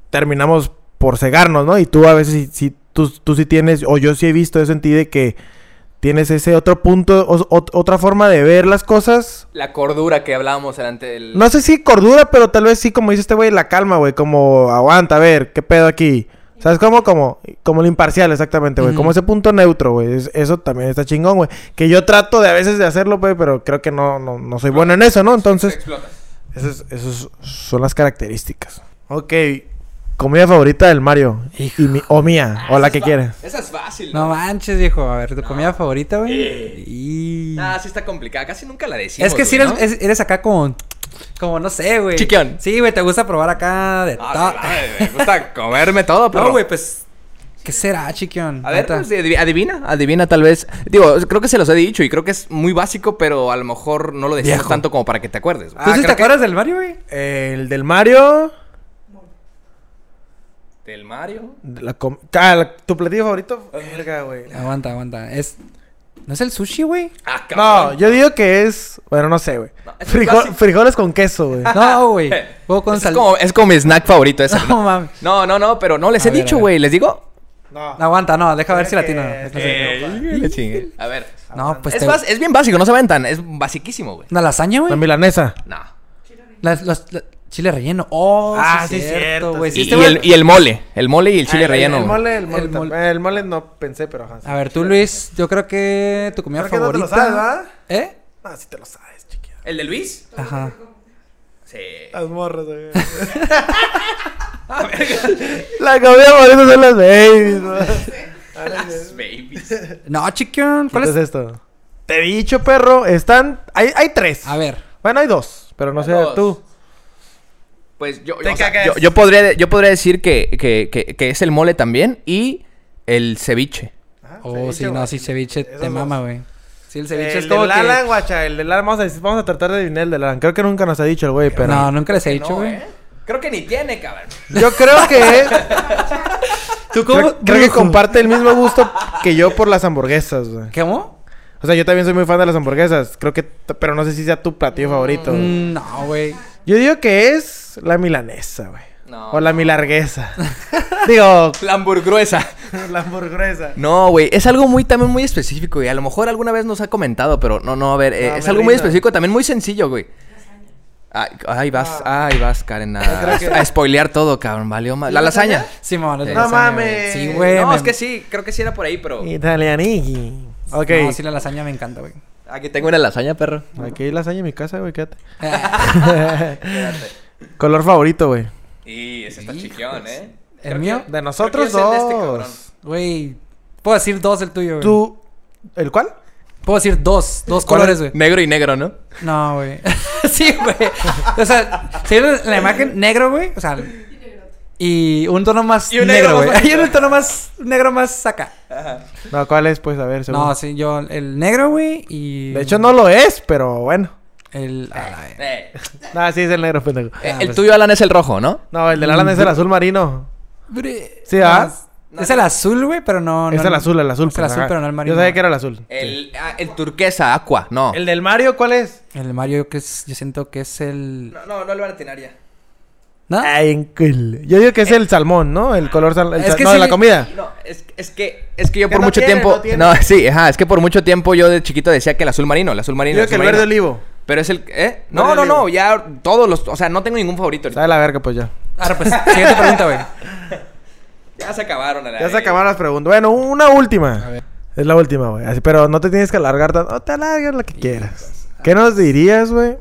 [SPEAKER 2] terminamos por cegarnos, ¿no? Y tú a veces sí- tú, tú sí tienes, o yo sí he visto eso en ti de que tienes ese otro punto, o- ot- otra forma de ver las cosas.
[SPEAKER 1] La cordura que hablábamos delante del...
[SPEAKER 2] No sé si cordura, pero tal vez sí, como dice este güey, la calma, güey. Como, aguanta, a ver, ¿qué pedo aquí? ¿Sabes cómo? Como, como lo imparcial, exactamente, güey. Como ese punto neutro, güey. Es- Eso también está chingón, güey. Que yo trato de a veces de hacerlo, güey, pero creo que no, no, no soy bueno en eso, ¿no? Entonces, esas, esas son las características. Ok. Comida favorita del Mario. Y mi- o mía, o la que quieras.
[SPEAKER 1] Esa es fácil,
[SPEAKER 3] No manches, viejo. A ver, ¿tu comida favorita, güey? Y...
[SPEAKER 1] Ah, sí está complicada. Casi nunca la decimos,
[SPEAKER 3] Es que si eres,
[SPEAKER 1] ¿no?
[SPEAKER 3] es- eres acá como... Como, no sé, güey.
[SPEAKER 1] Chiquión.
[SPEAKER 3] Sí, güey, te gusta probar acá de
[SPEAKER 1] Ah,
[SPEAKER 3] todo.
[SPEAKER 1] me gusta comerme todo, pero... *laughs*
[SPEAKER 3] No, güey, pues... ¿Qué será, chiquión?
[SPEAKER 1] A ver, pues, adivi- adivina, adivina tal vez. Digo, creo que se los he dicho y creo que es muy básico, pero a lo mejor no lo decimos
[SPEAKER 3] Viejo.
[SPEAKER 1] tanto como para que te acuerdes. güey.
[SPEAKER 3] ¿Tú
[SPEAKER 2] Ah,
[SPEAKER 3] sí te
[SPEAKER 2] creo que-
[SPEAKER 3] acuerdas del Mario, güey?
[SPEAKER 2] El del Mario.
[SPEAKER 1] Del Mario.
[SPEAKER 2] de la com- Ah, la- ¿Tu platillo favorito? Verga, güey.
[SPEAKER 3] Aguanta, aguanta. Es... ¿No es el sushi, güey?
[SPEAKER 1] Ah,
[SPEAKER 2] No, yo digo que es. Bueno, no sé, güey.
[SPEAKER 1] No,
[SPEAKER 2] Frijol- frijoles con queso, güey.
[SPEAKER 3] No, güey. *laughs* Con
[SPEAKER 1] es, como, es como mi snack favorito ese. *laughs*
[SPEAKER 3] No, mames.
[SPEAKER 1] No, no, no, pero no les
[SPEAKER 3] A
[SPEAKER 1] he
[SPEAKER 3] ver,
[SPEAKER 1] dicho, güey. ¿Les digo?
[SPEAKER 2] No.
[SPEAKER 3] Aguanta, no, deja ver si latino.
[SPEAKER 1] chingue. A ver.
[SPEAKER 3] No, pues
[SPEAKER 1] es,
[SPEAKER 3] te...
[SPEAKER 1] es bien básico, no se aventan. Es basiquísimo, güey.
[SPEAKER 3] ¿Una lasaña, güey?
[SPEAKER 2] La milanesa.
[SPEAKER 1] No.
[SPEAKER 3] Las- los- la- chile relleno. Oh,
[SPEAKER 2] Ah,
[SPEAKER 3] sí,
[SPEAKER 2] sí,
[SPEAKER 3] cierto, güey.
[SPEAKER 2] sí.
[SPEAKER 3] Sí,
[SPEAKER 1] Y,
[SPEAKER 3] este
[SPEAKER 1] el, y el mole. El mole y el chile
[SPEAKER 2] Ah, el-
[SPEAKER 1] relleno.
[SPEAKER 2] El, mole, el mole.
[SPEAKER 3] El mole.
[SPEAKER 2] El mole no pensé, pero ajá. sí.
[SPEAKER 3] A ver, tú, Luis, yo creo que tu comida
[SPEAKER 2] Creo que no te
[SPEAKER 3] favorita...
[SPEAKER 2] lo sabes, ¿verdad?
[SPEAKER 3] ¿Eh?
[SPEAKER 2] Ah, sí te lo sabes, chiquilla.
[SPEAKER 1] ¿El de Luis?
[SPEAKER 3] Ajá.
[SPEAKER 1] Sí.
[SPEAKER 2] Las morras, güey. *laughs* *laughs* La comida favorita son las babies, güey. *laughs*
[SPEAKER 1] Las babies.
[SPEAKER 3] No, chiquión. ¿Cuál
[SPEAKER 2] ¿Qué
[SPEAKER 3] es?
[SPEAKER 2] es esto? Te he dicho, perro. Están. Hay, hay tres.
[SPEAKER 3] A ver.
[SPEAKER 2] Bueno, hay dos. Pero no sé, tú.
[SPEAKER 1] Pues yo, yo, o sea,
[SPEAKER 2] cagas.
[SPEAKER 1] yo, yo podría, yo podría decir que, que, que, que es el mole también y el ceviche.
[SPEAKER 2] Ajá,
[SPEAKER 3] Oh,
[SPEAKER 2] ceviche,
[SPEAKER 3] sí, no,
[SPEAKER 2] güey.
[SPEAKER 3] sí, ceviche
[SPEAKER 2] Esos
[SPEAKER 3] te mama, güey. Sí, el ceviche
[SPEAKER 2] el
[SPEAKER 3] es como
[SPEAKER 2] del
[SPEAKER 3] que...
[SPEAKER 2] Alan, guacha. El del Alan. Vamos a, decir- vamos a tratar de adivinar el del Alan. Creo que nunca nos ha dicho el güey, pero.
[SPEAKER 3] No, nunca les he dicho,
[SPEAKER 1] No,
[SPEAKER 3] güey.
[SPEAKER 1] ¿eh? Creo que ni tiene, cabrón.
[SPEAKER 2] Yo creo que. *laughs*
[SPEAKER 3] ¿Tú
[SPEAKER 2] creo, creo que comparte el mismo gusto que yo por las hamburguesas, güey.
[SPEAKER 3] ¿Cómo?
[SPEAKER 2] O sea, yo también soy muy fan de las hamburguesas. Creo que. Pero no sé si sea tu platillo favorito. güey.
[SPEAKER 3] Mm, no, güey.
[SPEAKER 2] Yo digo que es la milanesa, güey.
[SPEAKER 1] No.
[SPEAKER 2] O la milarguesa. *laughs* digo,
[SPEAKER 1] La hamburguesa. *laughs*
[SPEAKER 2] la hamburguesa.
[SPEAKER 1] No, güey, es algo muy también muy específico y a lo mejor alguna vez nos ha comentado, pero no, no, a ver, eh, es algo muy específico, también muy sencillo, güey. Ay, ay, vas, ay, vas, Karen, a, *laughs*
[SPEAKER 2] creo que-
[SPEAKER 1] a spoilear todo, cabrón, valió más. La lasaña.
[SPEAKER 3] Sí, mamá, la
[SPEAKER 2] No
[SPEAKER 3] lasaña,
[SPEAKER 2] mames.
[SPEAKER 3] güey. Sí, güey.
[SPEAKER 1] no,
[SPEAKER 3] me-
[SPEAKER 1] es que sí, creo que sí era por ahí, pero
[SPEAKER 2] Italianiki. Ok.
[SPEAKER 3] No, sí, la lasaña me encanta, güey.
[SPEAKER 1] aquí tengo una lasaña, perro.
[SPEAKER 2] Aquí hay lasaña en mi casa, güey, quédate. *laughs* Color favorito, güey.
[SPEAKER 1] Y ese está chiquión, ¿eh?
[SPEAKER 3] ¿El
[SPEAKER 1] Creo
[SPEAKER 3] mío?
[SPEAKER 1] que-
[SPEAKER 2] De nosotros
[SPEAKER 1] creo que es el de este
[SPEAKER 2] dos.
[SPEAKER 1] cabrón.
[SPEAKER 3] Güey. Puedo decir dos el tuyo, güey.
[SPEAKER 2] Tú. ¿El cuál?
[SPEAKER 3] Puedo decir dos. Dos colores, güey.
[SPEAKER 1] Negro y negro, ¿no?
[SPEAKER 3] No, güey. *laughs* sí, güey. O sea, si ves la imagen negro, güey. O sea, y un tono más
[SPEAKER 1] Y un
[SPEAKER 3] negro, güey. Hay *laughs* un tono más negro más acá.
[SPEAKER 2] No, ¿cuál es? Pues a ver, seguro.
[SPEAKER 3] No, sí, yo el negro, güey, y
[SPEAKER 2] De hecho, no lo es, pero bueno.
[SPEAKER 3] el la-
[SPEAKER 1] Eh,
[SPEAKER 2] No, sí es el negro, pendejo.
[SPEAKER 1] eh,
[SPEAKER 3] Ah,
[SPEAKER 1] el
[SPEAKER 3] pues-
[SPEAKER 1] tuyo, Alan, es el rojo, ¿no?
[SPEAKER 2] No, el del Alan es el azul marino.
[SPEAKER 3] Bre-
[SPEAKER 2] Sí, ¿ah?
[SPEAKER 3] No, es- Es el azul, güey, pero no,
[SPEAKER 2] es el azul, el azul.
[SPEAKER 3] Es el
[SPEAKER 2] pues,
[SPEAKER 3] azul,
[SPEAKER 2] ajá.
[SPEAKER 3] pero no el marino.
[SPEAKER 2] Yo sabía que era el azul.
[SPEAKER 1] El, ah, el turquesa, aqua, no.
[SPEAKER 2] ¿El del Mario cuál es?
[SPEAKER 3] El Mario que es yo siento que es el
[SPEAKER 1] No, no, no lo van a tener ya.
[SPEAKER 3] ¿No?
[SPEAKER 2] Ay, en cool. Yo digo que es el salmón, ¿no? El color sal... el
[SPEAKER 3] Es
[SPEAKER 2] sal-
[SPEAKER 3] que
[SPEAKER 2] No,
[SPEAKER 3] sí
[SPEAKER 2] de la comida.
[SPEAKER 1] No, es, es que es que yo por
[SPEAKER 2] no
[SPEAKER 1] mucho
[SPEAKER 2] tiene,
[SPEAKER 1] tiempo.
[SPEAKER 2] no tiene.
[SPEAKER 1] No, *laughs* sí, ajá, es que por mucho tiempo yo de chiquito decía que el azul marino, el azul
[SPEAKER 2] Yo
[SPEAKER 1] marino.
[SPEAKER 2] digo
[SPEAKER 1] el
[SPEAKER 2] que el verde
[SPEAKER 1] marino.
[SPEAKER 2] olivo.
[SPEAKER 1] Pero es el ¿eh? No,
[SPEAKER 2] Verde
[SPEAKER 1] no, no,
[SPEAKER 2] olivo.
[SPEAKER 1] ya todos los, o sea, no tengo ningún favorito. ahorita.
[SPEAKER 2] Sabe la verga, pues ya.
[SPEAKER 3] Ahora pues, siguiente pregunta, güey. *laughs*
[SPEAKER 1] Ya se acabaron la
[SPEAKER 2] Ya se acabaron las preguntas. Bueno, una última.
[SPEAKER 3] A ver.
[SPEAKER 2] Es la última, güey. Así, pero no te tienes que alargar tanto. No te alargas lo que quieras. ¿Qué nos dirías, güey?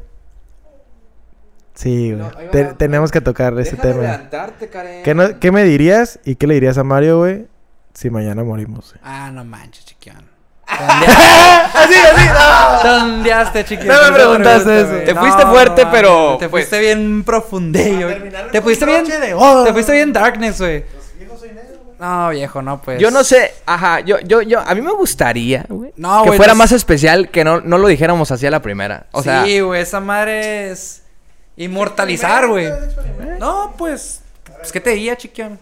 [SPEAKER 2] Sí, güey.
[SPEAKER 1] No, va.
[SPEAKER 2] Te- tenemos que tocar ese
[SPEAKER 1] Deja de
[SPEAKER 2] tema.
[SPEAKER 1] adelantarte, Karen.
[SPEAKER 2] ¿Qué, no- qué me dirías y qué le dirías a Mario, güey? si mañana morimos.
[SPEAKER 3] Ah, no manches, chiquión. *laughs* así, así, chiquión.
[SPEAKER 1] No me preguntaste eso. Te fuiste fuerte, pero.
[SPEAKER 3] Te fuiste bien profundillo. Te fuiste bien. Te fuiste bien darkness, güey. No, viejo, no, pues.
[SPEAKER 1] Yo no sé, ajá, yo, yo, yo, a mí me gustaría, güey. No, Que fuera más especial, que no, no lo dijéramos así a la primera. O sea.
[SPEAKER 3] Sí, güey, esa madre es. Inmortalizar, güey. No, pues. Pues, ¿qué te diría, chiquión?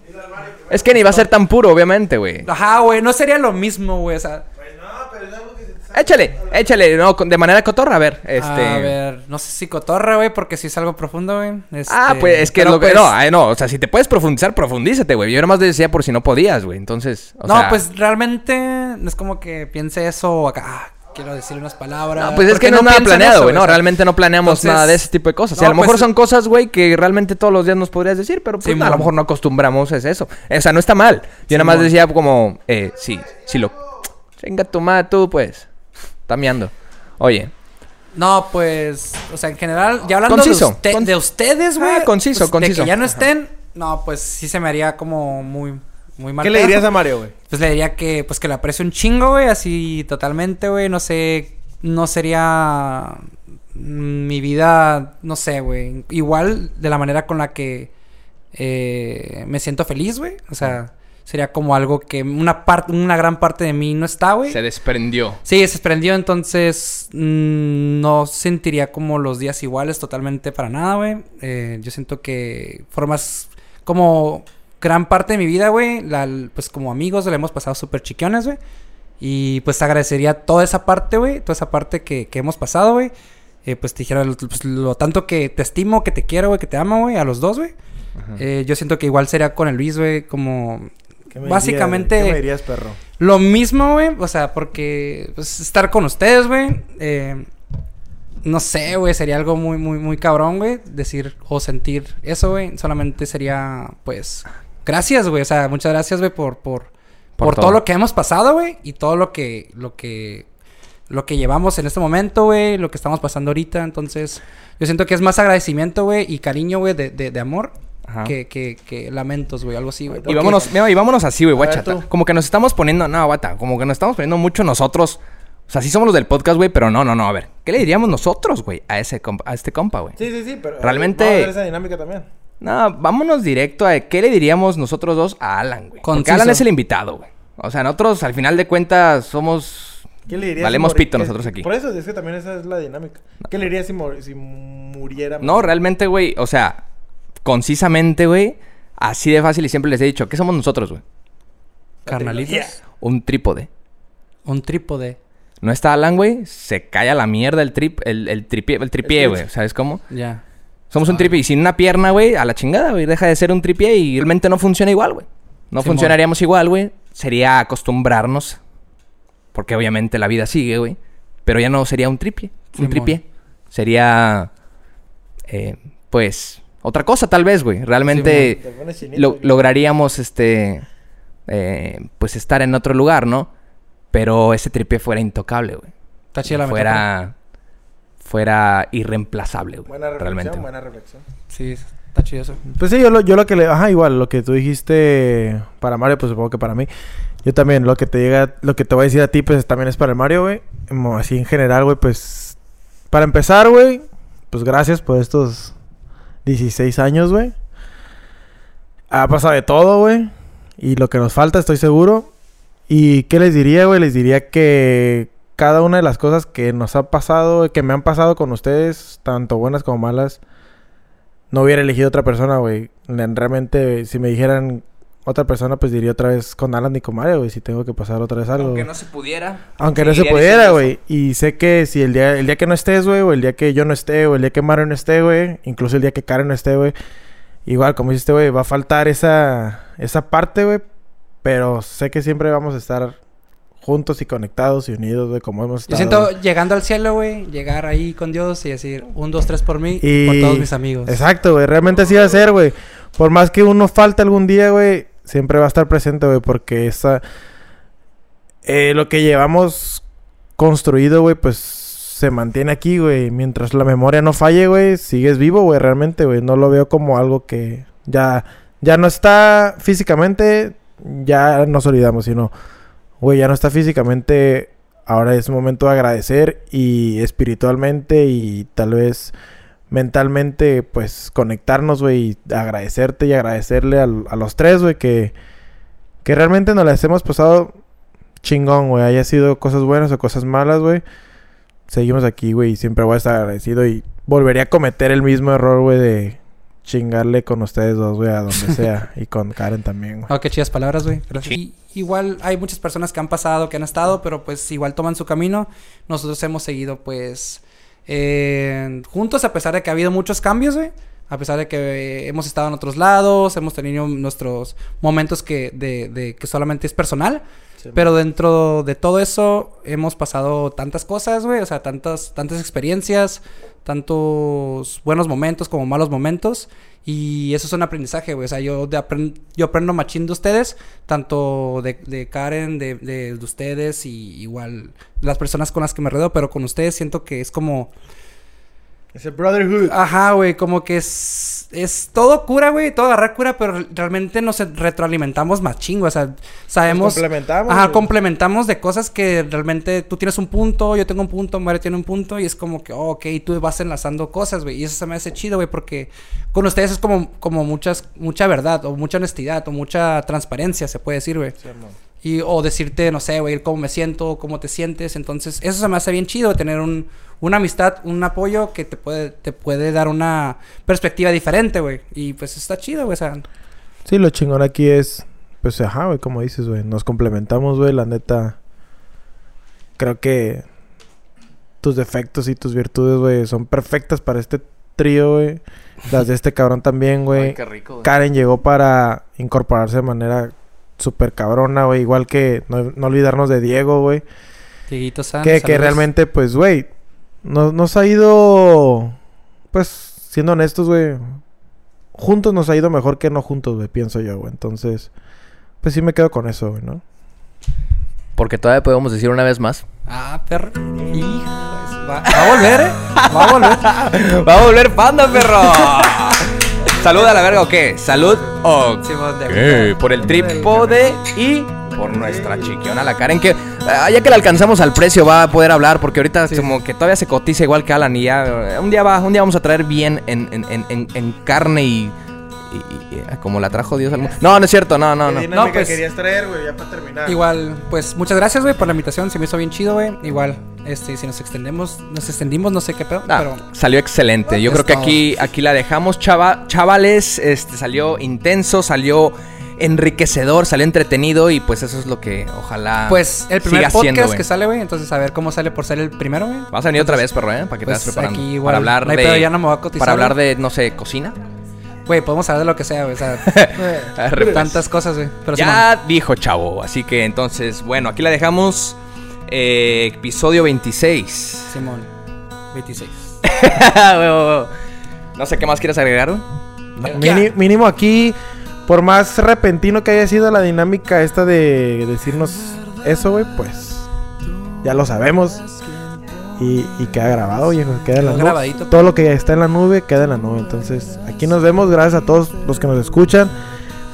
[SPEAKER 1] Es que ni va a ser tan puro, obviamente, güey.
[SPEAKER 3] Ajá, güey, no sería lo mismo, güey, o sea.
[SPEAKER 1] Échale, échale, no, de manera cotorra, a ver, este... A
[SPEAKER 3] ver, no sé si cotorra, güey, porque si es algo profundo, güey.
[SPEAKER 1] Ah, pues es que lo que... Pues no, no, o sea, si te puedes profundizar, profundízate, güey. Yo nada más decía por si no podías, güey, entonces,
[SPEAKER 3] No, pues realmente no es como que piense eso acá, ah, quiero decir unas palabras.
[SPEAKER 1] No, pues es que no, es nada planeado, güey. No, realmente no planeamos nada de ese tipo de cosas. a lo mejor pues son cosas, güey, que realmente todos los días nos podrías decir, pero pues, a lo mejor no acostumbramos a eso. O sea, no está mal. Yo nada más decía como, eh, sí, sí lo... Venga, tu madre, tú, pues. Está miando. Oye.
[SPEAKER 3] No, pues, o sea, en general, ya hablando de, de, ustedes, güey.
[SPEAKER 1] Ah, conciso, conciso.
[SPEAKER 3] De que ya no estén, no, pues sí se me haría como muy, muy mal.
[SPEAKER 2] ¿Qué le dirías a Mario, güey?
[SPEAKER 3] Pues le diría que, pues que le aprecio un chingo, güey, así totalmente, güey. No sé, no sería mi vida, no sé, güey. Igual de la manera con la que eh, me siento feliz, güey. O sea sería como algo que una parte, una gran parte de mí no está, güey.
[SPEAKER 1] Se desprendió.
[SPEAKER 3] Sí, se desprendió, entonces mm, no sentiría como los días iguales totalmente para nada, güey. Eh, yo siento que formas como gran parte de mi vida, güey, pues como amigos le hemos pasado súper chiquiones, güey. Y pues agradecería toda esa parte, güey, toda esa parte que, que hemos pasado, güey. Eh, pues te dijera pues, lo tanto que te estimo, que te quiero, güey, que te amo, güey, a los dos, güey. Eh, yo siento que igual sería con el Luis, güey, como Básicamente.
[SPEAKER 2] ¿Qué me dirías, perro?
[SPEAKER 3] Lo mismo, güey. O sea, porque pues, estar con ustedes, güey. Eh, no sé, güey. Sería algo muy, muy, muy cabrón, güey. Decir o sentir eso, güey. Solamente sería, pues. Gracias, güey. O sea, muchas gracias, güey, por, por, por, todo. lo que hemos pasado, güey. Y todo lo que, lo que, lo que llevamos en este momento, güey. Lo que estamos pasando ahorita. Entonces, yo siento que es más agradecimiento, güey. Y cariño, güey, de, de, de amor que, que, que, lamentos, güey, algo así, güey.
[SPEAKER 1] Y vámonos, y vámonos así, güey, guachata. Como que nos estamos poniendo, no, guata, como que nos estamos poniendo mucho nosotros. O sea, sí somos los del podcast, güey, pero no, no, no, a ver. ¿Qué le diríamos nosotros, güey, a ese a este compa, güey?
[SPEAKER 2] Sí, sí, sí, pero
[SPEAKER 1] realmente
[SPEAKER 2] vamos a ver esa dinámica también.
[SPEAKER 1] No, vámonos directo a qué le diríamos nosotros dos a Alan, güey. Porque Alan es el invitado, güey. O sea, nosotros al final de cuentas somos ¿Qué le dirías Valemos pito nosotros aquí.
[SPEAKER 2] Por eso es que también esa es la dinámica. ¿Qué le dirías si, si muriera?
[SPEAKER 1] No, realmente, güey, o sea, concisamente, güey, Así de fácil y siempre les he dicho, ¿qué somos nosotros, güey?
[SPEAKER 3] Carnalitos.
[SPEAKER 1] Un trípode.
[SPEAKER 3] Un trípode.
[SPEAKER 1] No está Alan, güey, se cae a la mierda el trip, el, el tripié, el tripié, güey. ¿Sabes cómo?
[SPEAKER 3] Ya.
[SPEAKER 1] Somos un tripié. Y sin una pierna, güey, a la chingada, güey. Deja de ser un tripié y realmente no funciona igual, güey. No funcionaríamos igual, güey. Sería acostumbrarnos. Porque obviamente la vida sigue, güey. Pero ya no sería un tripié. Un tripié. Sería. Eh, pues otra cosa tal vez, güey. Realmente lograríamos, este, eh, pues estar en otro lugar, ¿no? Pero ese tripié fuera intocable, güey.
[SPEAKER 3] Está chida la
[SPEAKER 1] Fuera, fuera irreemplazable, güey.
[SPEAKER 2] Buena reflexión, realmente. buena reflexión.
[SPEAKER 3] Sí, está chido eso.
[SPEAKER 2] Pues sí, yo lo, yo lo que le... Ajá, igual, lo que tú dijiste para Mario, pues supongo que para mí. Yo también, lo que te llega, lo que te voy a decir a ti, pues también es para el Mario, güey. Así en general, güey, pues... Para empezar, güey, pues gracias por estos 16 años, güey. Ha pasado de todo, güey. Y lo que nos falta, estoy seguro. ¿Y qué les diría, güey? Les diría que cada una de las cosas que nos ha pasado, que me han pasado con ustedes, tanto buenas como malas, no hubiera elegido otra persona, güey. Realmente, si me dijeran otra persona, pues diría otra vez con Alan y con Mario, güey, si tengo que pasar otra vez algo.
[SPEAKER 3] Aunque no se pudiera.
[SPEAKER 2] Aunque no se pudiera, güey. Y sé que si el día, el día que no estés, güey, o el día que yo no esté, o el día que Mario no esté, güey, incluso el día que Karen no esté, güey, igual, como dijiste, güey, va a faltar esa, esa parte, güey. Pero sé que siempre vamos a estar juntos y conectados y unidos, güey, como hemos estado.
[SPEAKER 3] Yo siento llegando al cielo, güey, llegar ahí con Dios y decir un, dos, tres por mí y por todos mis amigos.
[SPEAKER 2] Exacto, güey, realmente así va a ser, güey. Por más que uno falte algún día, güey, siempre va a estar presente, güey, porque esa... Eh, lo que llevamos construido, güey, pues se mantiene aquí, güey. Mientras la memoria no falle, güey, sigues vivo, güey, realmente, güey. No lo veo como algo que ya, ya no está físicamente, ya nos olvidamos, sino, güey, ya no está físicamente, ahora es momento de agradecer y espiritualmente y tal vez mentalmente, pues conectarnos, güey, y agradecerte y agradecerle a, los tres, güey, que, que realmente nos las hemos pasado chingón, güey, haya sido cosas buenas o cosas malas, güey. Seguimos aquí, güey, y siempre voy a estar agradecido y volvería a cometer el mismo error, güey, de chingarle con ustedes dos, güey, a donde *laughs* sea. y con Karen también, güey.
[SPEAKER 3] Oh, qué chidas palabras, güey. igual hay muchas personas que han pasado, que han estado, pero pues igual toman su camino. Nosotros hemos seguido, pues, eh, juntos, a pesar de que ha habido muchos cambios, güey. A pesar de que hemos estado en otros lados, hemos tenido nuestros momentos que, de, de que solamente es personal. Pero dentro de todo eso hemos pasado tantas cosas, güey, o sea, tantas, tantas experiencias, tantos buenos momentos como malos momentos. Y eso es un aprendizaje, güey. O sea, yo, de yo aprendo machín de ustedes, tanto de, de Karen, de, de, de, ustedes y igual las personas con las que me rodeo, pero con ustedes siento que es como
[SPEAKER 2] ese brotherhood.
[SPEAKER 3] Ajá, güey, como que es, es todo cura, güey, todo agarrar cura, pero realmente nos retroalimentamos más chingo, o sea, sabemos...
[SPEAKER 2] complementamos.
[SPEAKER 3] Ajá, complementamos de cosas que realmente tú tienes un punto, yo tengo un punto, Mario tiene un punto, y es como que, oh, ok, tú vas enlazando cosas, güey, y eso se me hace chido, güey, porque con ustedes es como, como muchas, mucha verdad, o mucha honestidad, o mucha transparencia, se puede decir, güey. Sí, y, o decirte, no sé, güey, cómo me siento, cómo te sientes. Entonces, eso se me hace bien chido, tener un, una amistad, un apoyo que te puede, te puede dar una perspectiva diferente, güey. Y pues está chido, güey. O sea.
[SPEAKER 2] Sí, lo chingón aquí es, pues, ajá, güey, como dices, güey. Nos complementamos, güey, la neta. Creo que tus defectos y tus virtudes, güey, son perfectas para este trío, güey. Las de este cabrón también, *laughs* güey. Qué rico, Karen llegó para incorporarse de manera súper cabrona, güey. Igual que no, olvidarnos de Diego, güey.
[SPEAKER 3] Dieguito
[SPEAKER 2] Que, que realmente, pues, güey, nos, nos ha ido, pues, siendo honestos, güey. Juntos nos ha ido mejor que no juntos, güey, pienso yo, güey. Entonces, pues sí me quedo con eso, güey, ¿no?
[SPEAKER 1] Porque todavía podemos decir una vez más.
[SPEAKER 3] Ah, perro. Va, va a volver, ¿eh? *laughs* Va a volver.
[SPEAKER 1] va a volver panda, perro. *laughs* ¿Salud a la verga o qué? ¿Salud o qué? Por el trípode y por nuestra chiquiona, la Karen, que ah, ya que la alcanzamos al precio va a poder hablar, porque ahorita como que todavía se cotiza igual que Alan y ya un día va, un día vamos a traer bien en, en, en, en carne y y, como la trajo Dios al mundo. No, no es cierto, no, no, no.
[SPEAKER 2] No, pues, querías traer, güey, ya para terminar.
[SPEAKER 3] Igual, pues muchas gracias, güey, por la invitación. Se me hizo bien chido, güey. Igual, este, si nos extendemos, nos extendimos, no sé qué pedo, ah, pero
[SPEAKER 1] salió excelente. Yo creo que aquí aquí la dejamos, chava, chavales, este salió intenso, salió enriquecedor, salió entretenido y pues eso es lo que ojalá
[SPEAKER 3] Pues el primer podcast que sale, güey, entonces a ver cómo sale por ser el primero, güey.
[SPEAKER 1] Vas a venir otra vez, perro, ¿eh? Para que te pues, preparando. Aquí igual, para hablar de
[SPEAKER 3] ya no me voy a cotizar,
[SPEAKER 1] para hablar de no sé, cocina.
[SPEAKER 3] Güey, podemos hablar de lo que sea, güey. O sea, *laughs* tantas cosas, güey.
[SPEAKER 1] ya dijo, chavo. Así que entonces, bueno, aquí la dejamos. Eh, episodio 26.
[SPEAKER 3] Simón, 26. *laughs*
[SPEAKER 1] no sé qué más quieres agregar,
[SPEAKER 2] mínimo aquí, por más repentino que haya sido la dinámica esta de decirnos eso, güey, pues ya lo sabemos. Y, queda grabado, viejo. Queda en la nube. Todo lo que está en la nube queda en la nube. Entonces, aquí nos vemos. Gracias a todos los que nos escuchan.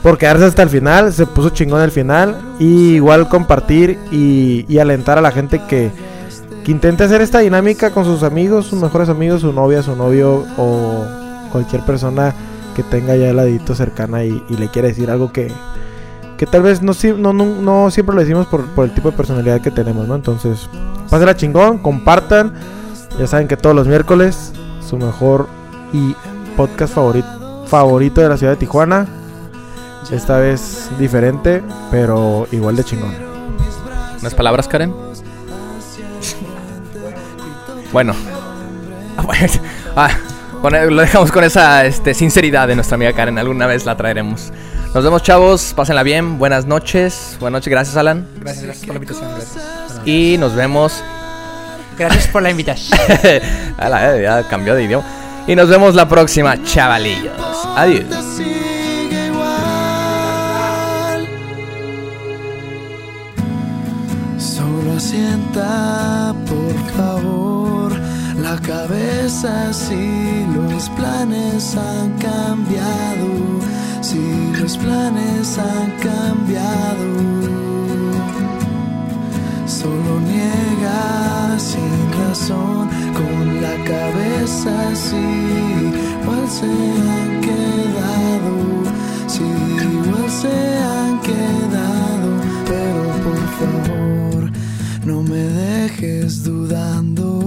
[SPEAKER 2] Por quedarse hasta el final. Se puso chingón el final. Y igual compartir y, alentar a la gente que, que intente hacer esta dinámica con sus amigos, sus mejores amigos, su novia, su novio o cualquier persona que tenga ya el ladito cercana y, le quiere decir algo que, que tal vez no, no, no, siempre lo decimos por, por, el tipo de personalidad que tenemos, ¿no? Entonces, Pásenla chingón, compartan. Ya saben que todos los miércoles, su mejor y podcast favorito, favorito de la ciudad de Tijuana. Esta vez diferente, pero igual de chingón.
[SPEAKER 1] ¿Unas palabras, Karen? bueno. Ah, lo dejamos con esa este, sinceridad de nuestra amiga Karen. Alguna vez la traeremos. Nos vemos, chavos. Pásenla bien. Buenas noches. Buenas noches. Gracias, Alan.
[SPEAKER 3] Gracias, gracias por la invitación. Gracias.
[SPEAKER 1] Y nos vemos.
[SPEAKER 3] Gracias por la invitación. *laughs*
[SPEAKER 1] Ya cambió de idioma. Y nos vemos la próxima, chavalillos. Adiós.
[SPEAKER 4] Por favor, la cabeza si los planes han cambiado si los planes han cambiado. Solo niega sin razón con la cabeza así, igual se han quedado, si igual se han quedado, no me dejes dudando